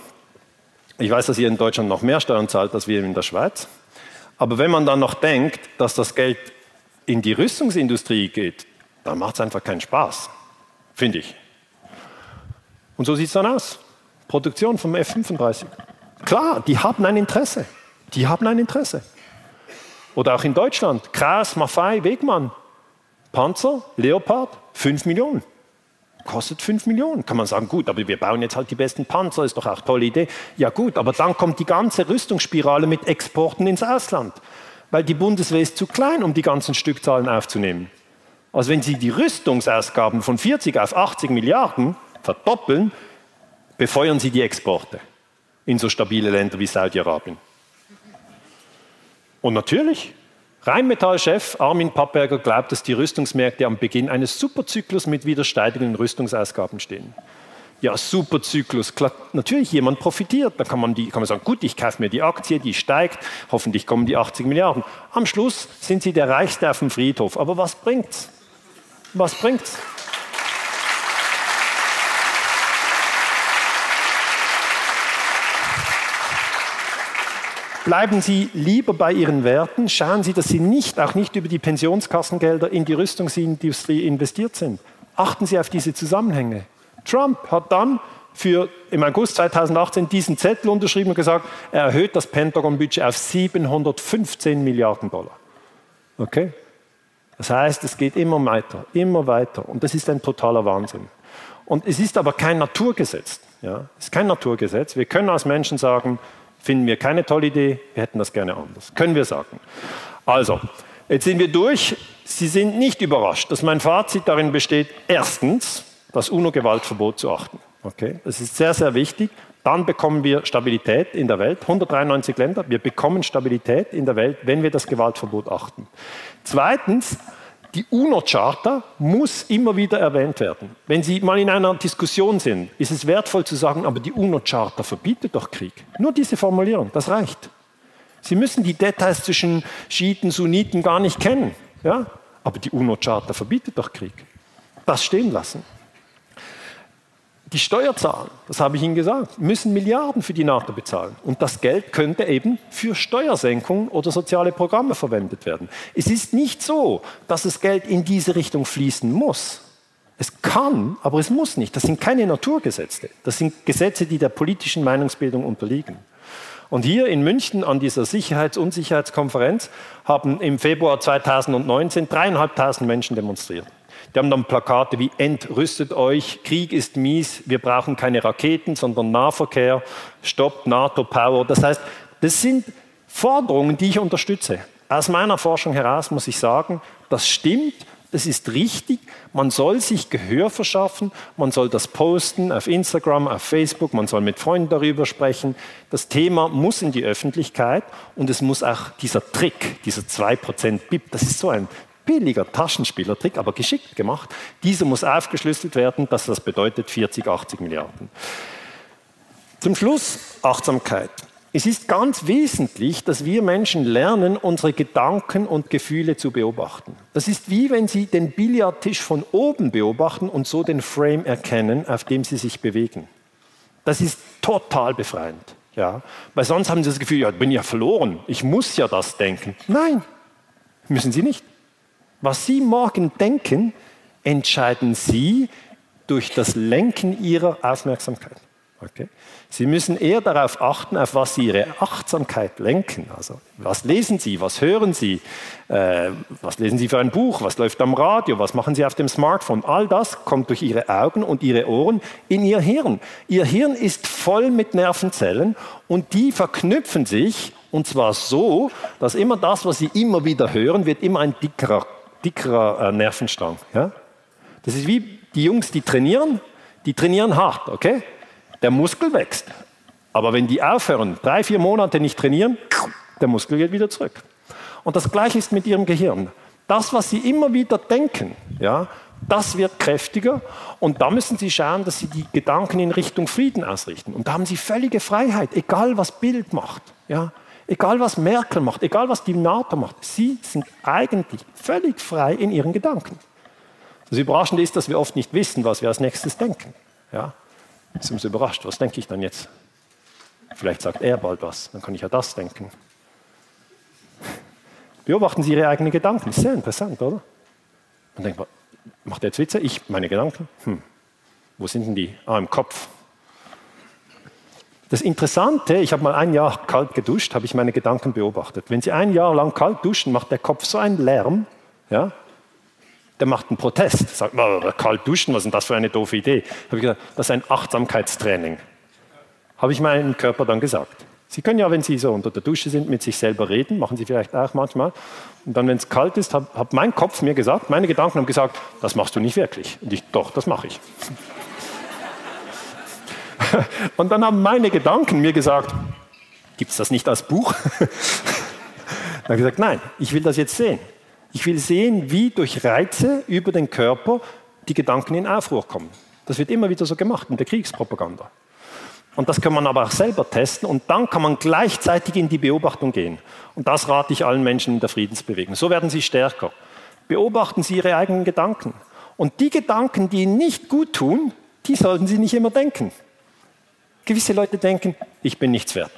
Ich weiß, dass ihr in Deutschland noch mehr Steuern zahlt als wir in der Schweiz. Aber wenn man dann noch denkt, dass das Geld in die Rüstungsindustrie geht, dann macht es einfach keinen Spaß, finde ich. Und so sieht es dann aus. Produktion vom F-35. Klar, die haben ein Interesse. Die haben ein Interesse. Oder auch in Deutschland, Kraas, Maffei, Wegmann. Panzer, Leopard, 5 Millionen kostet 5 Millionen. Kann man sagen, gut, aber wir bauen jetzt halt die besten Panzer, ist doch auch eine tolle Idee. Ja gut, aber dann kommt die ganze Rüstungsspirale mit Exporten ins Ausland, weil die Bundeswehr ist zu klein, um die ganzen Stückzahlen aufzunehmen. Also wenn Sie die Rüstungsausgaben von 40 auf 80 Milliarden verdoppeln, befeuern Sie die Exporte in so stabile Länder wie Saudi-Arabien. Und natürlich, Rheinmetall-Chef Armin Pappberger glaubt, dass die Rüstungsmärkte am Beginn eines Superzyklus mit wieder steigenden Rüstungsausgaben stehen. Ja, Superzyklus, klar, natürlich, jemand profitiert. Da kann man, die, kann man sagen, gut, ich kaufe mir die Aktie, die steigt, hoffentlich kommen die 80 Milliarden. Am Schluss sind sie der Reichste auf dem Friedhof. Aber was bringt's? Was bringt's? Bleiben Sie lieber bei Ihren Werten. Schauen Sie, dass Sie nicht, auch nicht über die Pensionskassengelder in die Rüstungsindustrie investiert sind. Achten Sie auf diese Zusammenhänge. Trump hat dann für im August 2018 diesen Zettel unterschrieben und gesagt, er erhöht das Pentagon-Budget auf 715 Milliarden Dollar. Okay? Das heißt, es geht immer weiter, immer weiter. Und das ist ein totaler Wahnsinn. Und es ist aber kein Naturgesetz. Ja? Es ist kein Naturgesetz. Wir können als Menschen sagen, Finden wir keine tolle Idee, wir hätten das gerne anders. Können wir sagen. Also, jetzt sind wir durch. Sie sind nicht überrascht, dass mein Fazit darin besteht, erstens, das UNO-Gewaltverbot zu achten. Okay? Das ist sehr, sehr wichtig. Dann bekommen wir Stabilität in der Welt. 193 Länder, wir bekommen Stabilität in der Welt, wenn wir das Gewaltverbot achten. Zweitens, die UNO-Charta muss immer wieder erwähnt werden. Wenn Sie mal in einer Diskussion sind, ist es wertvoll zu sagen, aber die UNO-Charta verbietet doch Krieg. Nur diese Formulierung, das reicht. Sie müssen die Details zwischen Schiiten, Sunniten gar nicht kennen. Ja? Aber die UNO-Charta verbietet doch Krieg. Das stehen lassen. Die Steuerzahler, das habe ich Ihnen gesagt, müssen Milliarden für die NATO bezahlen. Und das Geld könnte eben für Steuersenkungen oder soziale Programme verwendet werden. Es ist nicht so, dass das Geld in diese Richtung fließen muss. Es kann, aber es muss nicht. Das sind keine Naturgesetze. Das sind Gesetze, die der politischen Meinungsbildung unterliegen. Und hier in München an dieser Sicherheits- und Unsicherheitskonferenz haben im Februar 2019 dreieinhalbtausend Menschen demonstriert. Die haben dann Plakate wie Entrüstet euch, Krieg ist mies, wir brauchen keine Raketen, sondern Nahverkehr, Stopp NATO-Power. Das heißt, das sind Forderungen, die ich unterstütze. Aus meiner Forschung heraus muss ich sagen, das stimmt, das ist richtig, man soll sich Gehör verschaffen, man soll das posten auf Instagram, auf Facebook, man soll mit Freunden darüber sprechen. Das Thema muss in die Öffentlichkeit und es muss auch dieser Trick, dieser 2% BIP, das ist so ein billiger Taschenspielertrick, aber geschickt gemacht. Dieser muss aufgeschlüsselt werden, dass das bedeutet 40, 80 Milliarden. Zum Schluss Achtsamkeit. Es ist ganz wesentlich, dass wir Menschen lernen, unsere Gedanken und Gefühle zu beobachten. Das ist wie wenn Sie den Billardtisch von oben beobachten und so den Frame erkennen, auf dem Sie sich bewegen. Das ist total befreiend. Ja? Weil sonst haben Sie das Gefühl, ja, ich bin ja verloren, ich muss ja das denken. Nein, müssen Sie nicht. Was Sie morgen denken, entscheiden Sie durch das Lenken Ihrer Aufmerksamkeit. Okay? Sie müssen eher darauf achten, auf was Sie Ihre Achtsamkeit lenken. Also, was lesen Sie, was hören Sie, äh, was lesen Sie für ein Buch, was läuft am Radio, was machen Sie auf dem Smartphone. All das kommt durch Ihre Augen und Ihre Ohren in Ihr Hirn. Ihr Hirn ist voll mit Nervenzellen und die verknüpfen sich und zwar so, dass immer das, was Sie immer wieder hören, wird immer ein dickerer dickerer äh, Nervenstrang. Ja? Das ist wie die Jungs, die trainieren, die trainieren hart, okay? Der Muskel wächst. Aber wenn die aufhören, drei, vier Monate nicht trainieren, der Muskel geht wieder zurück. Und das Gleiche ist mit ihrem Gehirn. Das, was sie immer wieder denken, ja, das wird kräftiger und da müssen Sie schauen, dass Sie die Gedanken in Richtung Frieden ausrichten. Und da haben Sie völlige Freiheit, egal was Bild macht. Ja. Egal was Merkel macht, egal was die NATO macht, sie sind eigentlich völlig frei in ihren Gedanken. Das Überraschende ist, dass wir oft nicht wissen, was wir als nächstes denken. Ja? Sind wir überrascht, was denke ich dann jetzt? Vielleicht sagt er bald was, dann kann ich ja das denken. Beobachten Sie Ihre eigenen Gedanken, ist sehr interessant, oder? Man denkt, macht er jetzt Witze? Ich, meine Gedanken? Hm. Wo sind denn die? Ah, im Kopf. Das Interessante, ich habe mal ein Jahr kalt geduscht, habe ich meine Gedanken beobachtet. Wenn Sie ein Jahr lang kalt duschen, macht der Kopf so einen Lärm, ja, der macht einen Protest. Sagt, kalt duschen, was ist denn das für eine doofe Idee? Habe ich gesagt, das ist ein Achtsamkeitstraining. Habe ich meinem Körper dann gesagt. Sie können ja, wenn Sie so unter der Dusche sind, mit sich selber reden, machen Sie vielleicht auch manchmal. Und dann, wenn es kalt ist, hat mein Kopf mir gesagt, meine Gedanken haben gesagt, das machst du nicht wirklich. Und ich, doch, das mache ich. <laughs> Und dann haben meine Gedanken mir gesagt, gibt es das nicht als Buch? <laughs> dann habe ich gesagt, nein, ich will das jetzt sehen. Ich will sehen, wie durch Reize über den Körper die Gedanken in Aufruhr kommen. Das wird immer wieder so gemacht in der Kriegspropaganda. Und das kann man aber auch selber testen und dann kann man gleichzeitig in die Beobachtung gehen. Und das rate ich allen Menschen in der Friedensbewegung. So werden sie stärker. Beobachten Sie Ihre eigenen Gedanken. Und die Gedanken, die Ihnen nicht gut tun, die sollten Sie nicht immer denken. Gewisse Leute denken, ich bin nichts wert.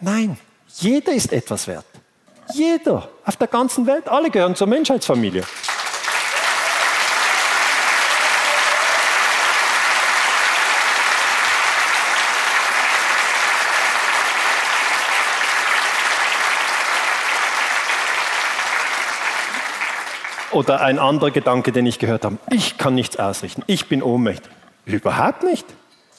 Nein, jeder ist etwas wert. Jeder auf der ganzen Welt, alle gehören zur Menschheitsfamilie. Oder ein anderer Gedanke, den ich gehört habe, ich kann nichts ausrichten, ich bin ohnmächtig. Überhaupt nicht.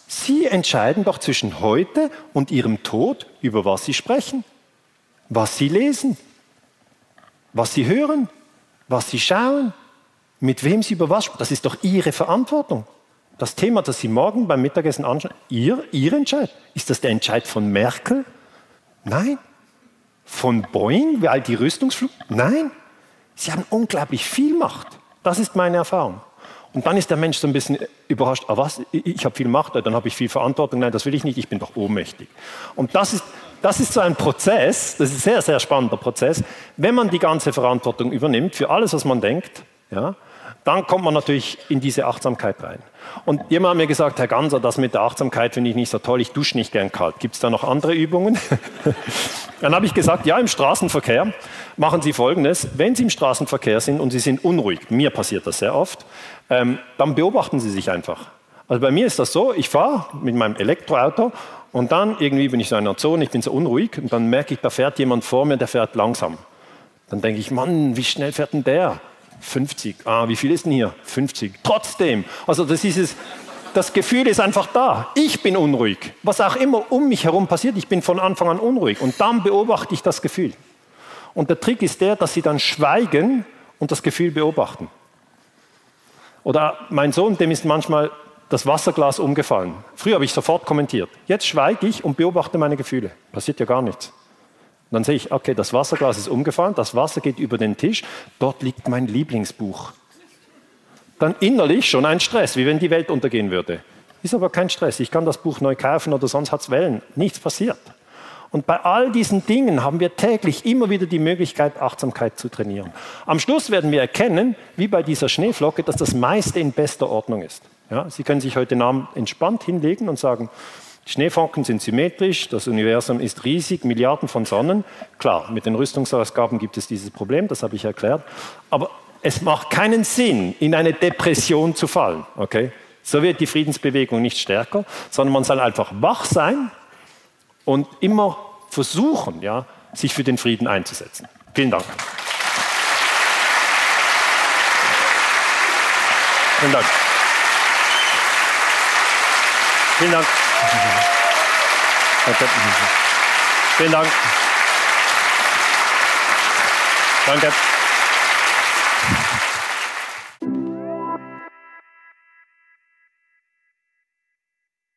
Sie entscheiden doch zwischen heute und Ihrem Tod, über was Sie sprechen, was Sie lesen, was Sie hören, was Sie schauen, mit wem Sie über was sprechen. Das ist doch Ihre Verantwortung. Das Thema, das Sie morgen beim Mittagessen anschauen, Ihr, Ihr Entscheid. Ist das der Entscheid von Merkel? Nein. Von Boeing, weil die Rüstungsflug? Nein. Sie haben unglaublich viel Macht. Das ist meine Erfahrung. Und dann ist der Mensch so ein bisschen überrascht, ah was, ich habe viel Macht, dann habe ich viel Verantwortung, nein, das will ich nicht, ich bin doch ohnmächtig. Und das ist, das ist so ein Prozess, das ist ein sehr, sehr spannender Prozess. Wenn man die ganze Verantwortung übernimmt für alles, was man denkt, ja, dann kommt man natürlich in diese Achtsamkeit rein. Und jemand hat mir gesagt, Herr Ganser, das mit der Achtsamkeit finde ich nicht so toll, ich dusche nicht gern kalt. Gibt es da noch andere Übungen? <laughs> dann habe ich gesagt, ja, im Straßenverkehr machen Sie Folgendes. Wenn Sie im Straßenverkehr sind und Sie sind unruhig, mir passiert das sehr oft, ähm, dann beobachten Sie sich einfach. Also bei mir ist das so, ich fahre mit meinem Elektroauto und dann irgendwie bin ich so in einer Zone, ich bin so unruhig und dann merke ich, da fährt jemand vor mir, der fährt langsam. Dann denke ich, Mann, wie schnell fährt denn der? 50. Ah, wie viel ist denn hier? 50. Trotzdem. Also das ist es, das Gefühl ist einfach da. Ich bin unruhig. Was auch immer um mich herum passiert, ich bin von Anfang an unruhig. Und dann beobachte ich das Gefühl. Und der Trick ist der, dass sie dann schweigen und das Gefühl beobachten. Oder mein Sohn, dem ist manchmal das Wasserglas umgefallen. Früher habe ich sofort kommentiert. Jetzt schweige ich und beobachte meine Gefühle. Passiert ja gar nichts. Und dann sehe ich, okay, das Wasserglas ist umgefallen, das Wasser geht über den Tisch, dort liegt mein Lieblingsbuch. Dann innerlich schon ein Stress, wie wenn die Welt untergehen würde. Ist aber kein Stress, ich kann das Buch neu kaufen oder sonst hat es Wellen. Nichts passiert. Und bei all diesen Dingen haben wir täglich immer wieder die Möglichkeit, Achtsamkeit zu trainieren. Am Schluss werden wir erkennen, wie bei dieser Schneeflocke, dass das meiste in bester Ordnung ist. Ja, Sie können sich heute Abend entspannt hinlegen und sagen, Schneeflocken sind symmetrisch, das Universum ist riesig, Milliarden von Sonnen. Klar, mit den Rüstungsausgaben gibt es dieses Problem, das habe ich erklärt. Aber es macht keinen Sinn, in eine Depression zu fallen. Okay? So wird die Friedensbewegung nicht stärker, sondern man soll einfach wach sein und immer versuchen, ja, sich für den Frieden einzusetzen. Vielen Dank. Vielen Dank. Vielen Dank. Danke. Vielen Dank. Danke.